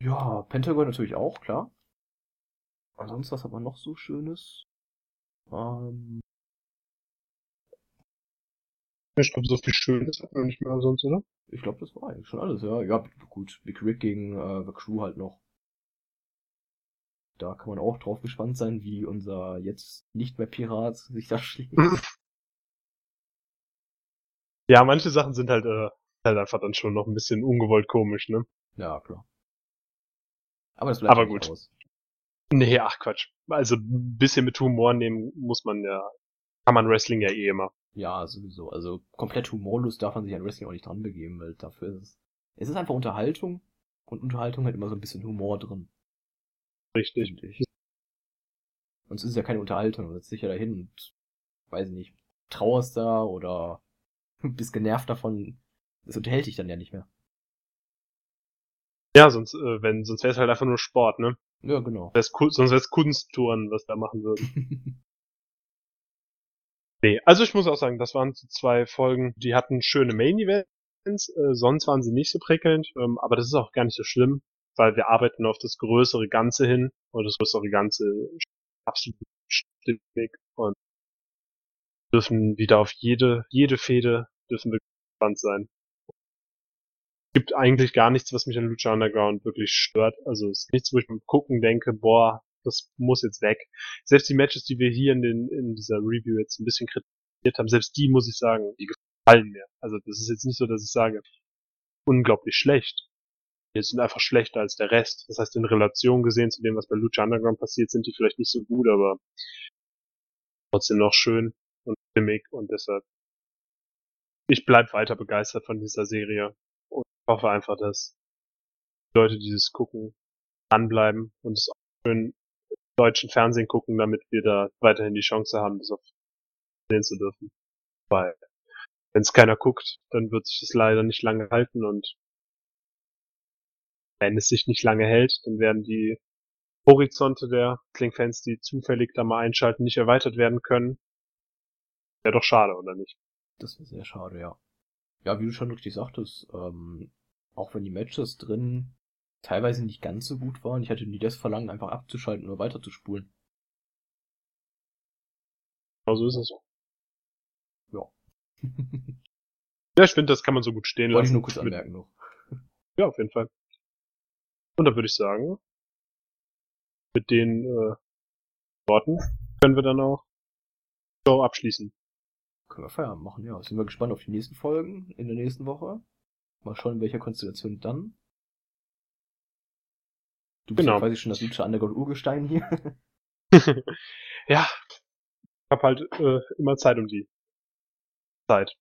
Ja, Pentagon natürlich auch, klar. Ansonsten, was hat man noch so Schönes? Ähm, Ich glaube, so viel Schönes hat man nicht mehr sonst, oder? Ich glaube, das war eigentlich schon alles, ja. Ja, gut. Big Rick gegen äh, The Crew halt noch. Da kann man auch drauf gespannt sein, wie unser jetzt nicht mehr Pirat sich da schlägt. Ja, manche Sachen sind halt, äh, halt einfach dann schon noch ein bisschen ungewollt komisch, ne? ja, klar. Aber das bleibt Aber gut. aus. Nee, ach Quatsch. Also ein bisschen mit Humor nehmen muss man ja, kann man Wrestling ja eh immer. Ja, sowieso. Also komplett humorlos darf man sich an Wrestling auch nicht dran begeben, weil dafür ist es. Es ist einfach Unterhaltung und Unterhaltung hat immer so ein bisschen Humor drin, Richtig. Sonst ist es ja keine Unterhaltung. Du setzt dich ja dahin und weiß ich nicht, trauerst da oder bist genervt davon. Das unterhält dich dann ja nicht mehr. Ja, sonst, äh, wenn, sonst wäre es halt einfach nur Sport, ne? Ja, genau. Wär's, sonst wäre es Kunsttouren, was wir machen würden. Nee, also ich muss auch sagen, das waren zwei Folgen, die hatten schöne Main Events, äh, sonst waren sie nicht so prickelnd, ähm, aber das ist auch gar nicht so schlimm, weil wir arbeiten auf das größere Ganze hin und das größere Ganze ist absolut stimmig und dürfen wieder auf jede, jede Fehde dürfen wir gespannt sein. Es gibt eigentlich gar nichts, was mich an Lucha Underground wirklich stört. Also es ist nichts, wo ich beim Gucken denke, boah, das muss jetzt weg. Selbst die Matches, die wir hier in, den, in dieser Review jetzt ein bisschen kritisiert haben, selbst die muss ich sagen, die gefallen mir. Also das ist jetzt nicht so, dass ich sage, unglaublich schlecht. Die sind einfach schlechter als der Rest. Das heißt, in Relation gesehen zu dem, was bei Lucha Underground passiert, sind die vielleicht nicht so gut, aber trotzdem noch schön und stimmig und deshalb ich bleib weiter begeistert von dieser Serie und hoffe einfach, dass die Leute, die das gucken, dranbleiben und es auch schön deutschen Fernsehen gucken, damit wir da weiterhin die Chance haben, das auf sehen zu dürfen. Weil wenn es keiner guckt, dann wird sich das leider nicht lange halten und wenn es sich nicht lange hält, dann werden die Horizonte der Kling-Fans, die zufällig da mal einschalten, nicht erweitert werden können. Wäre doch schade, oder nicht? Das wäre sehr schade, ja. ja, wie du schon richtig sagtest, ähm, auch wenn die Matches drin teilweise nicht ganz so gut waren, ich hatte nie das Verlangen, einfach abzuschalten oder weiterzuspulen. Genau so ist es. Ja. ja, ich finde, das kann man so gut stehen Wollte lassen. ich nur kurz anmerken noch. Ja, auf jeden Fall. Und da würde ich sagen, mit den äh, Worten können wir dann auch Show abschließen. Können wir Feierabend machen, ja. Sind wir gespannt auf die nächsten Folgen in der nächsten Woche. Mal schauen, in welcher Konstellation dann. Du bist Genau. ja quasi schon das liebste Underground-Urgestein hier. ja, ich hab halt äh, immer Zeit um die Zeit,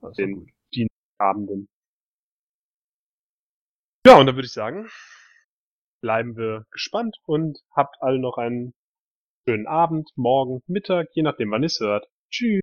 Das Den- gut. Abenden. Ja, und dann würde ich sagen, bleiben wir gespannt und habt alle noch einen schönen Abend, Morgen, Mittag, je nachdem wann ihr es hört. Tschüss.